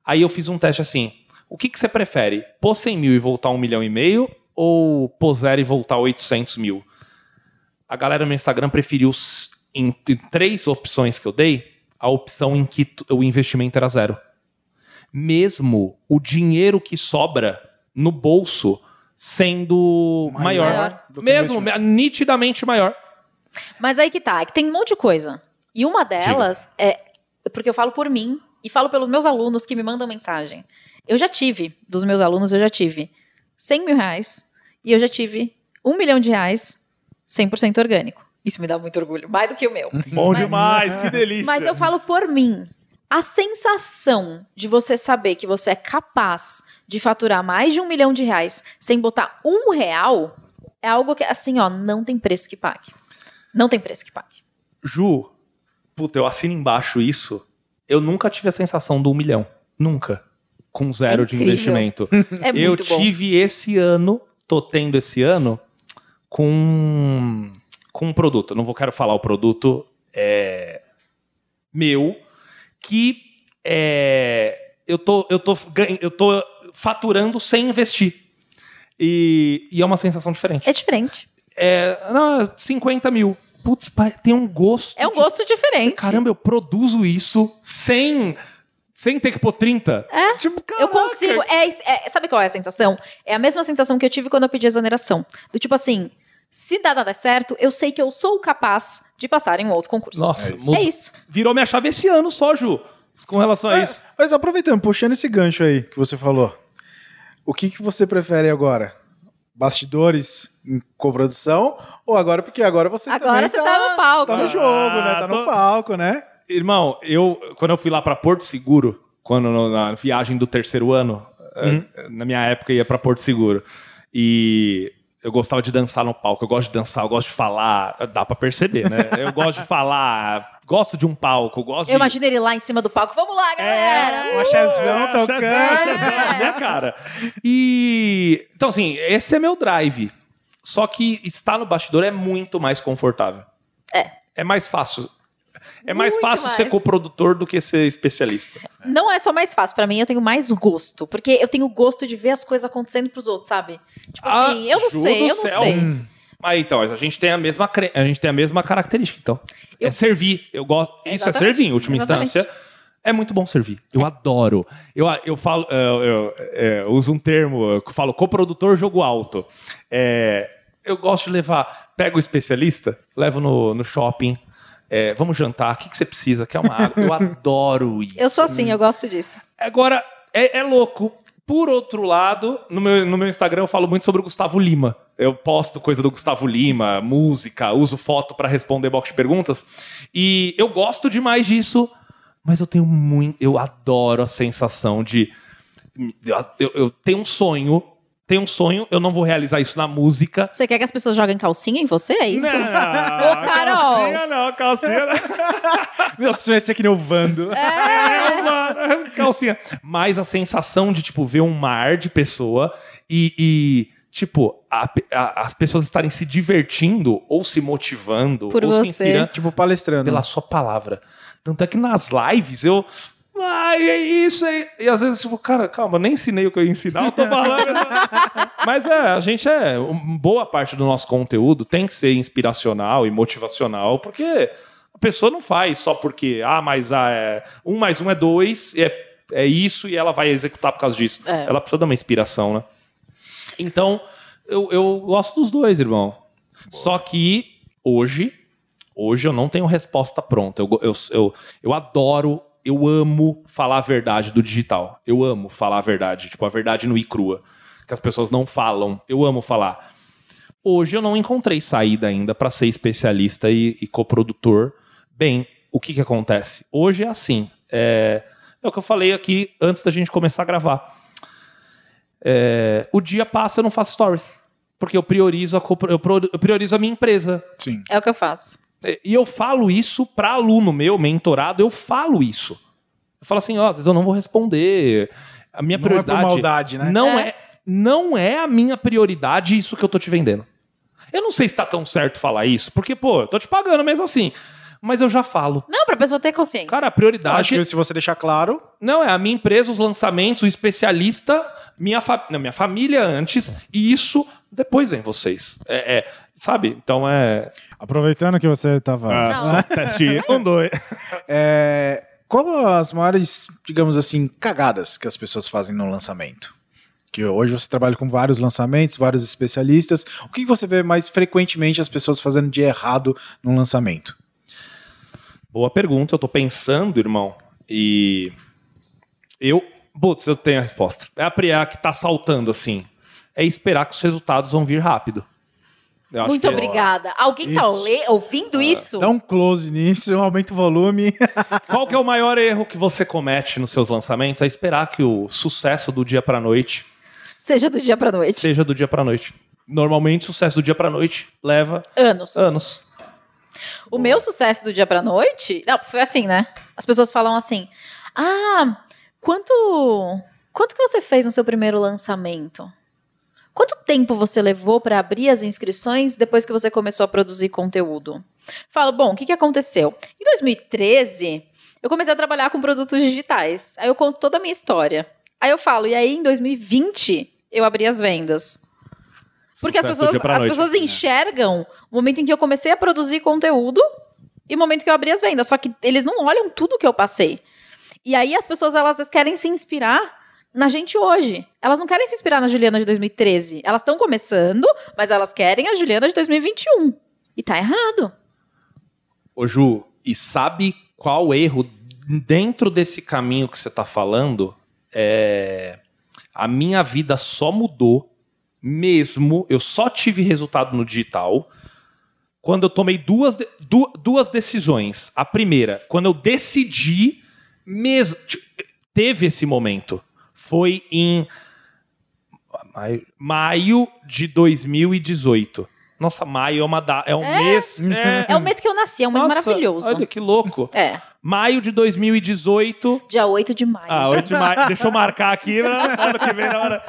Aí eu fiz um teste assim, O que, que você prefere? Pôr 100 mil e voltar um milhão e meio? Ou pôr zero e voltar 800 mil? A galera no meu Instagram preferiu, em, em três opções que eu dei, a opção em que o investimento era zero. Mesmo o dinheiro que sobra no bolso sendo maior. Maior do que o Mesmo, investimento. nitidamente maior. Mas aí que tá, é que tem um monte de coisa. E uma delas é. Porque eu falo por mim e falo pelos meus alunos que me mandam mensagem. Eu já tive, dos meus alunos, eu já tive 100 mil reais e eu já tive um milhão de reais 100% orgânico. Isso me dá muito orgulho, mais do que o meu. Bom Mas- demais, que delícia. Mas eu falo por mim. A sensação de você saber que você é capaz de faturar mais de um milhão de reais sem botar um real é algo que, assim, ó, não tem preço que pague. Não tem preço que pague. Ju, puta, eu assino embaixo isso. Eu nunca tive a sensação do um milhão. Nunca. Com zero É de investimento. É eu muito bom. tive esse ano, tô tendo esse ano, com, com um produto. Eu não vou quero falar o produto é, meu, que é, eu, tô, eu, tô, eu tô faturando sem investir. E, e é uma sensação diferente. É diferente. É, não, 50 mil. Putz, tem um gosto. É um de- gosto diferente. Caramba, eu produzo isso sem, sem ter que pôr 30. É, Tipo, Eu caraca. consigo. É, é- sabe qual é a sensação? É a mesma sensação que eu tive quando eu pedi exoneração. Do tipo assim, se dá nada certo, eu sei que eu sou capaz de passar em um outro concurso. Nossa, é mudou. isso. Virou minha chave esse ano só, Ju. Com relação a isso. Mas aproveitando, puxando esse gancho aí que você falou, o que, que você prefere agora? Bastidores em coprodução ou agora? Porque agora você Agora também você tá no palco. Tá no jogo, né? Tá tô- no palco, né? Irmão, eu quando eu fui lá pra Porto Seguro, quando na viagem do terceiro ano, eh, na minha época ia pra Porto Seguro. E eu gostava de dançar no palco. Eu gosto de dançar, eu gosto de falar. Dá pra perceber, né? Eu gosto de falar, gosto de um palco, gosto Eu de imagino ele lá em cima do palco. Vamos lá, galera! Um axézão É, tocando. axézão, axézão na minha cara. E. Então, assim, esse é meu drive. Só que estar no bastidor é muito mais confortável. É. É mais fácil. É mais Muito fácil ser mais. coprodutor do que ser especialista. Não é só mais fácil, pra mim eu tenho mais gosto. Porque eu tenho gosto de ver as coisas acontecendo pros outros, sabe? Tipo Ah, assim, eu não sei, eu não céu. sei. Mas então, a gente tem a mesma, cre- a gente tem a mesma característica, então. É Eu- servir. Eu gosto. Isso é servir, em última exatamente. instância. É muito bom servir. Eu adoro. Eu, eu falo, eu, eu- eu uso um termo, eu falo coprodutor jogo alto. É, eu gosto de levar, pego o especialista, levo no, no shopping. É, vamos jantar, o que, que você precisa? Quer uma água? Eu adoro isso. Eu sou assim, eu gosto disso. Agora, é, é louco. Por outro lado, no meu, no meu Instagram eu falo muito sobre o Gustavo Lima. Eu posto coisa do Gustavo Lima, música, uso foto pra responder box de perguntas. E eu gosto demais disso, mas eu tenho muito. Eu adoro a sensação de. Eu, eu- eu tenho um sonho. Tenho um sonho, eu não vou realizar isso na música. Você quer que as pessoas joguem calcinha em você? É isso? Não, Ô, Carol! Calcinha não, calcinha não. Meu sonho é ser que nem o Vando. É, mano, calcinha. Mas a sensação de, tipo, ver um mar de pessoa e, e, tipo, a- a- as pessoas estarem se divertindo ou se motivando Por ou você. se inspirando Tipo, palestrando. pela sua palavra. Tanto é que nas lives eu. Ai, é isso aí. E às vezes, tipo, cara, calma, nem ensinei o que eu ia ensinar, eu tô falando. Mas é, a gente é. Boa parte do nosso conteúdo tem que ser inspiracional e motivacional, porque a pessoa não faz só porque, ah, mas ah, é, um mais um é dois, é, é isso, e ela vai executar por causa disso. É. Ela precisa de uma inspiração, né? Então, eu, eu gosto dos dois, irmão. Só que hoje, hoje eu não tenho resposta pronta. Eu, eu, eu, eu adoro, eu amo falar a verdade do digital. Eu amo falar a verdade, tipo, a verdade no e crua. Que as pessoas não falam. Eu amo falar. Hoje eu não encontrei saída ainda para ser especialista e, e coprodutor. Bem, o que, que acontece? Hoje é assim. É, é o que eu falei aqui antes da gente começar a gravar. É, o dia passa, eu não faço stories. Porque eu priorizo a, eu priorizo a minha empresa. Sim. É o que eu faço. É, E eu falo isso para aluno meu, mentorado, eu falo isso. Eu falo assim, ó, às vezes eu não vou responder. A minha Não é por prioridade. maldade, né? Não É. é. não é a minha prioridade isso que eu tô te vendendo. Eu não sei se tá tão certo falar isso, porque, pô, eu tô te pagando mesmo assim. mas eu já falo. Não, pra pessoa ter consciência. Cara, a Acho prioridade. que se você deixar claro, Não, é a minha empresa, os lançamentos, o especialista, minha, fa... não, minha família antes, e isso depois vem vocês. É, é, sabe? Então é. aproveitando que você estava Ah, só teste um, dois. É, qual as maiores, digamos assim, cagadas que as pessoas fazem no lançamento? Que hoje você trabalha com vários lançamentos, vários especialistas. O que você vê mais frequentemente as pessoas fazendo de errado no lançamento? Boa pergunta, eu tô pensando, irmão. E. Eu. Putz, eu tenho a resposta. É a Priá que tá saltando assim. É esperar que os resultados vão vir rápido. Eu acho Muito que é- obrigada. Alguém tá Isso. le- ouvindo isso? Dá um close nisso, aumenta o volume. Qual que é o maior erro que você comete nos seus lançamentos? É esperar que o sucesso do dia pra noite Seja do dia pra noite. seja do dia pra noite. Normalmente, o sucesso do dia pra noite leva Anos. anos. O meu sucesso do dia pra noite. Não, foi assim, né? As pessoas falam assim: Ah, quanto. Quanto que você fez no seu primeiro lançamento? Quanto tempo você levou pra abrir as inscrições depois que você começou a produzir conteúdo? Falo, bom, o que, que aconteceu? Em 2013, eu comecei a trabalhar com produtos digitais. Aí eu conto toda a minha história. Aí eu falo, e aí em 2020 eu abri as vendas. Porque as Sucesso do pessoas, as noite. pessoas enxergam o momento em que eu comecei a produzir conteúdo e o momento que eu abri as vendas. Só que eles não olham tudo que eu passei. E aí as pessoas elas querem se inspirar na gente hoje. Elas não querem se inspirar na Juliana de 2013. Elas estão começando, mas elas querem a Juliana de 2021. E tá errado. Ô Ju, e sabe qual erro dentro desse caminho que você tá falando? É... A minha vida só mudou mesmo, eu só tive resultado no digital quando eu tomei duas, du- duas decisões. A primeira, quando eu decidi mesmo. Teve esse momento. Foi em maio, maio de 2018. Nossa, maio é uma da, é um mês. É, É o mês que eu nasci, é um mês Nossa, maravilhoso. Olha que louco. É, Maio de 2018. dia 8 de maio. Ah, 8 de maio. Deixa eu marcar aqui ano que vem na hora.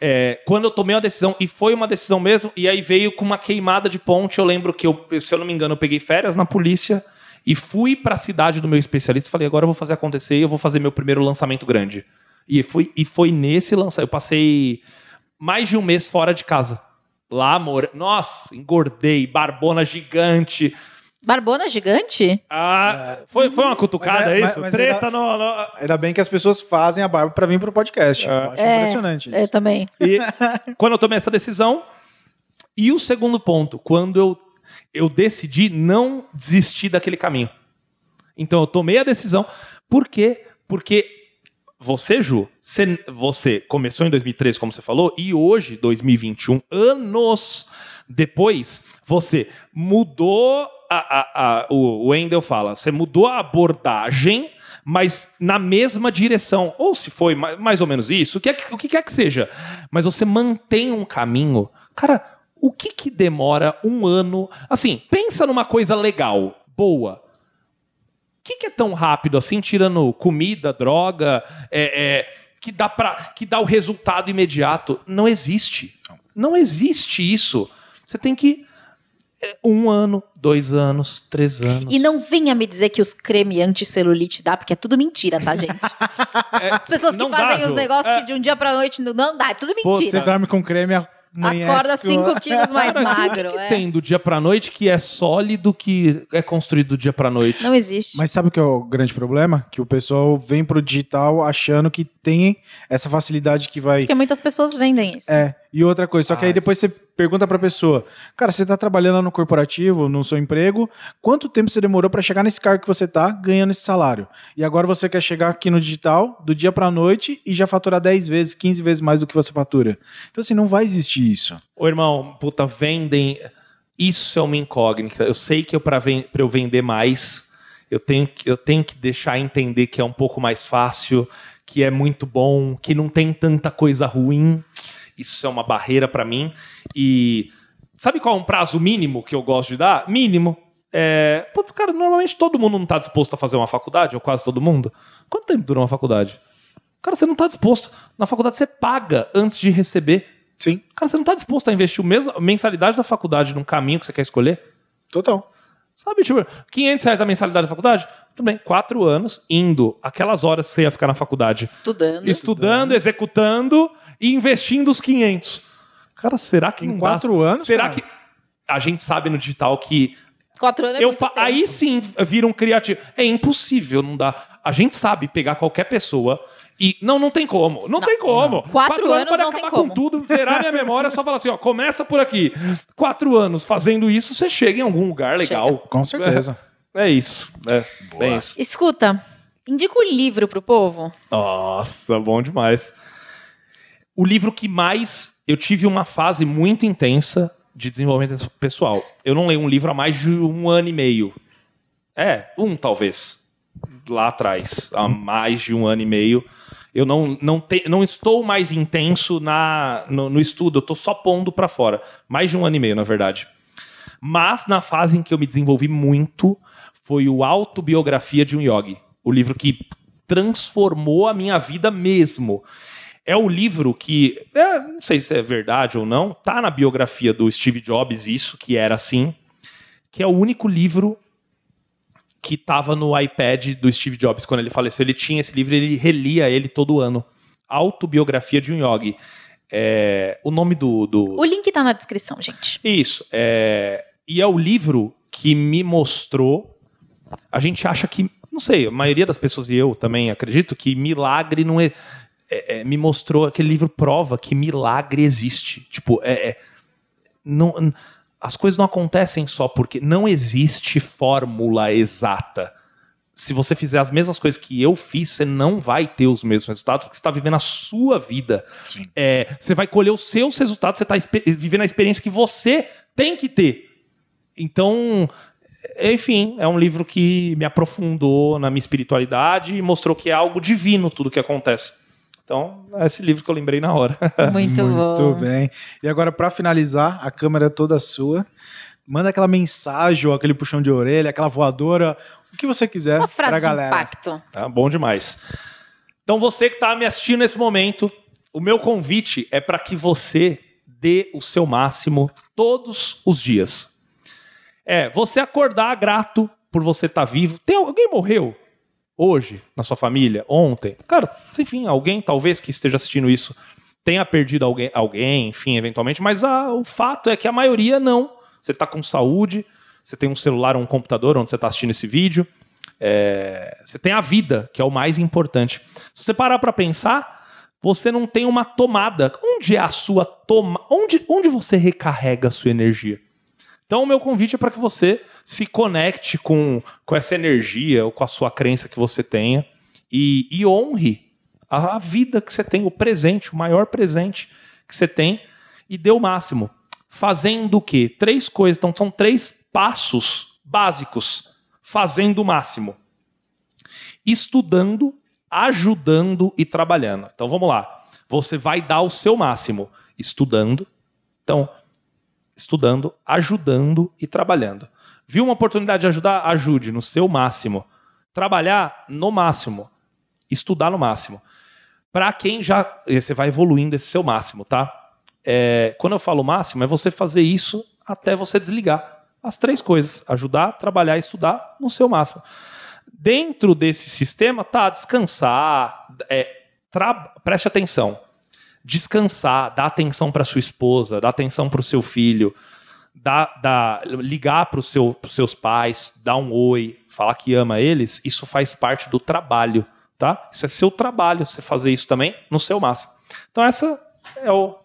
É, quando eu tomei uma decisão, e foi uma decisão mesmo, e aí veio com uma queimada de ponte. Eu lembro que, eu, se eu não me engano, eu peguei férias na polícia e fui pra cidade do meu especialista e falei: agora eu vou fazer acontecer e eu vou fazer meu primeiro lançamento grande. E foi, e foi nesse lançamento. Eu passei mais de um mês fora de casa. Lá, amor. Nossa, engordei, barbona gigante. Barbona gigante? Ah, foi, foi uma cutucada, Mas é- é mas- isso? mas Treta ainda- no, no- Ainda bem que as pessoas fazem a barba pra vir pro podcast. Eu acho impressionante isso. É, também. E quando eu tomei essa decisão. E o segundo ponto, quando eu, eu decidi não desistir daquele caminho. Então eu tomei a decisão. Por quê? Porque você, Ju, você, você começou em 2013, como você falou, e hoje, 2021, anos depois, você mudou a, a, a- o, Wendel fala, você mudou a abordagem, mas na mesma direção. Ou se foi mais, mais ou menos isso, o que, é que- o que quer que seja. Mas você mantém um caminho. Cara, o que que demora um ano? Assim, pensa numa coisa legal, boa. O que, que é tão rápido assim, tirando comida, droga, é, é, que, dá pra, que dá o resultado imediato? Não existe. Não existe isso. Você tem que. é, Um ano, dois anos, três anos. E não venha me dizer que os creme anti-celulite dá, porque é tudo mentira, tá, gente? As pessoas que não dá, fazem os negócios É. que de um dia pra noite não- não dá, é tudo Pô, você mentira. dorme com creme, amanhece Acorda com- 5 quilos mais Cara, magro. O que, que é. tem do dia pra noite que é sólido que é construído do dia pra noite? Não existe. Mas sabe o que é o grande problema? Que o pessoal vem pro digital achando que tem essa facilidade que vai. Porque muitas pessoas vendem isso. É, e outra coisa, só que aí Ah, depois você pergunta pra pessoa, cara, você tá trabalhando lá no corporativo, no seu emprego, quanto tempo você demorou pra chegar nesse cargo que você tá ganhando esse salário? E agora você quer chegar aqui no digital, do dia pra noite, e já faturar 10 vezes, 15 vezes mais do que você fatura. Então assim, não vai existir isso. Ô, irmão, puta, vendem. Isso é uma incógnita. Eu sei que eu, para eu vender mais, eu tenho, que- eu tenho que deixar entender que é um pouco mais fácil, que é muito bom, que não tem tanta coisa ruim. Isso é uma barreira pra mim. E sabe qual é um prazo mínimo que eu gosto de dar? Mínimo. É, putz, cara, normalmente todo mundo não tá disposto a fazer uma faculdade, ou quase todo mundo. Quanto tempo dura uma faculdade? Cara, você não tá disposto. Na faculdade você paga antes de receber. Sim, Cara, você não tá disposto a investir a mensalidade da faculdade num caminho que você quer escolher? total. Sabe, tipo, 500 reais a mensalidade da faculdade? Tudo bem, quatro anos indo aquelas horas que você ia ficar na faculdade. Estudando. Estudando, executando e investindo os 500. Cara, será que Em não dá- quatro anos, Será cara? que a gente sabe no digital que Quatro anos é eu muito fa- tempo. aí sim vira um criativo. É impossível, não dá. A gente sabe pegar qualquer pessoa e não, não tem como. Não, tem como. Quatro anos para não tem acabar com tudo, zerar minha memória, é só falar assim, ó, começa por aqui. Quatro anos fazendo isso, você chega em algum lugar legal. Com certeza. É, é isso. É, bem isso. Escuta, indica um livro pro povo. Nossa, bom demais. O livro que mais eu tive uma fase muito intensa de desenvolvimento pessoal. Eu não leio um livro há mais de um ano e meio. É, um talvez. Lá atrás, há mais de um ano e meio. Eu não, não, te, não estou mais intenso na, no, no estudo, eu estou só pondo para fora. Mais de um ano e meio, na verdade. Mas na fase em que eu me desenvolvi muito foi o Autobiografia de um Yogi. O livro que transformou a minha vida mesmo. É o livro que, é, não sei se é verdade ou não, tá na biografia do Steve Jobs, isso, que era assim, que é o único livro que estava no iPad do Steve Jobs quando ele faleceu. Ele tinha esse livro, ele relia ele todo ano. Autobiografia de um Yogi. É, o nome do, do, O link tá na descrição, gente. isso. É... E é o livro que me mostrou. A gente acha que. Não sei, a maioria das pessoas e eu também acredito que milagre não é. é- é, me mostrou. Aquele livro prova que milagre existe. Tipo, é. é- não, as coisas não acontecem só porque. Não existe fórmula exata. Se você fizer as mesmas coisas que eu fiz, você não vai ter os mesmos resultados, porque você está vivendo a sua vida. É, você vai colher os seus resultados, você está vivendo a experiência que você tem que ter. Então, enfim, é um livro que me aprofundou na minha espiritualidade e mostrou que é algo divino tudo que acontece. Então, é esse livro que eu lembrei na hora. Muito, Muito bom. bem. E agora, pra finalizar, a câmera é toda sua. Manda aquela mensagem, ou aquele puxão de orelha, aquela voadora, o que você quiser Uma pra frase de galera. impacto. Tá bom demais. Então, você que está me assistindo nesse momento, o meu convite é para que você dê o seu máximo todos os dias. É, você acordar grato por você estar vivo. Tem alguém morreu hoje na sua família, ontem? Cara, enfim, alguém talvez que esteja assistindo isso tenha perdido alguém, alguém enfim, eventualmente, mas o fato é que a maioria não. Você está com saúde, você tem um celular ou um computador onde você está assistindo esse vídeo. É, você tem a vida, que é o mais importante. Se você parar para pensar, você não tem uma tomada. Onde é a sua toma? Onde, onde você recarrega a sua energia? Então, o meu convite é para que você se conecte com, com essa energia ou com a sua crença que você tenha e, e honre a, a vida que você tem, o presente, o maior presente que você tem e dê o máximo. Fazendo o quê? Três coisas. Então, são três passos básicos. Fazendo o máximo. Estudando, ajudando e trabalhando. Então, vamos lá. Você vai dar o seu máximo estudando. Então, estudando, ajudando e trabalhando. Viu uma oportunidade de ajudar? Ajude no seu máximo. Trabalhar no máximo. Estudar no máximo. Para quem já. Você vai evoluindo esse seu máximo, tá? É, quando eu falo máximo, é você fazer isso até você desligar. As três coisas: ajudar, trabalhar e estudar no seu máximo. Dentro desse sistema, tá, descansar, é, preste atenção descansar, dar atenção para sua esposa, dar atenção para o seu filho, dar, dar, ligar para seu, os seus pais, dar um oi, falar que ama eles, isso faz parte do trabalho, tá? Isso é seu trabalho, você fazer isso também no seu máximo. Então essa é o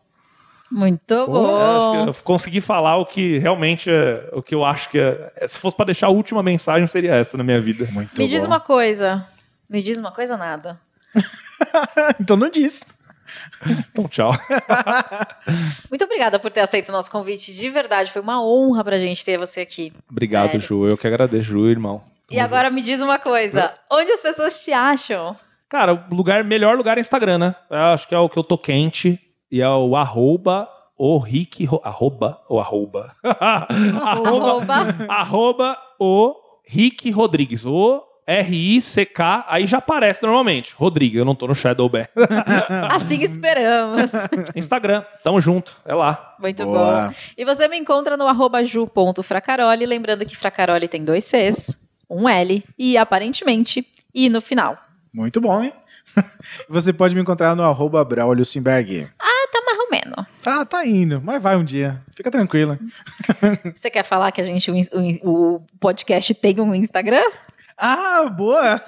Muito é, acho bom. que eu consegui falar o que realmente é o que eu acho que é. Se fosse para deixar a última mensagem seria essa na minha vida. Muito Me diz bom. uma coisa. Me diz uma coisa, nada. então não diz. Então tchau. Muito obrigada por ter aceito o nosso convite. De verdade, foi uma honra pra gente ter você aqui. Obrigado, Sério. Ju. Eu que agradeço, Ju, irmão. E agora me diz uma coisa. Onde as pessoas te acham? Cara, o lugar, melhor lugar é Instagram, né? Eu acho que é o que eu tô quente. E é o arroba o Rick. Ro- Arroba ou arroba? Arroba. arroba o Rick Rodrigues. O R-I-C-K, aí já aparece normalmente. Rodrigo, eu não tô no Shadow Bear. Assim esperamos. Instagram, tamo junto, é lá. Muito Boa. bom. E você me encontra no arroba ju.fracaroli, lembrando que Fracaroli tem dois Cs, um L e aparentemente I no final. Muito bom, hein? Você pode me encontrar no arroba Braulio Simberg. Ah, tá mais ou menos. Tá, tá indo, mas vai um dia. Fica tranquila. Você quer falar que a gente, o- o podcast tem um Instagram? Ah, boa!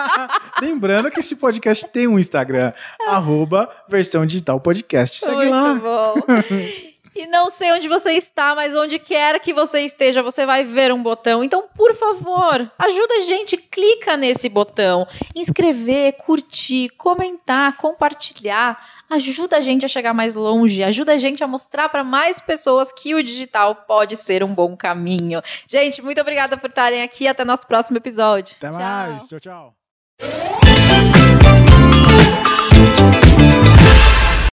Lembrando que esse podcast tem um Instagram, arroba versão digital podcast. Segue Muito lá. bom. E não sei onde você está, mas onde quer que você esteja, você vai ver um botão. Então, por favor, ajuda a gente, clica nesse botão. Inscrever, curtir, comentar, compartilhar. Ajuda a gente a chegar mais longe, ajuda a gente a mostrar para mais pessoas que o digital pode ser um bom caminho. Gente, muito obrigada por estarem aqui. Até nosso próximo episódio. Até Tchau. mais. Tchau, tchau.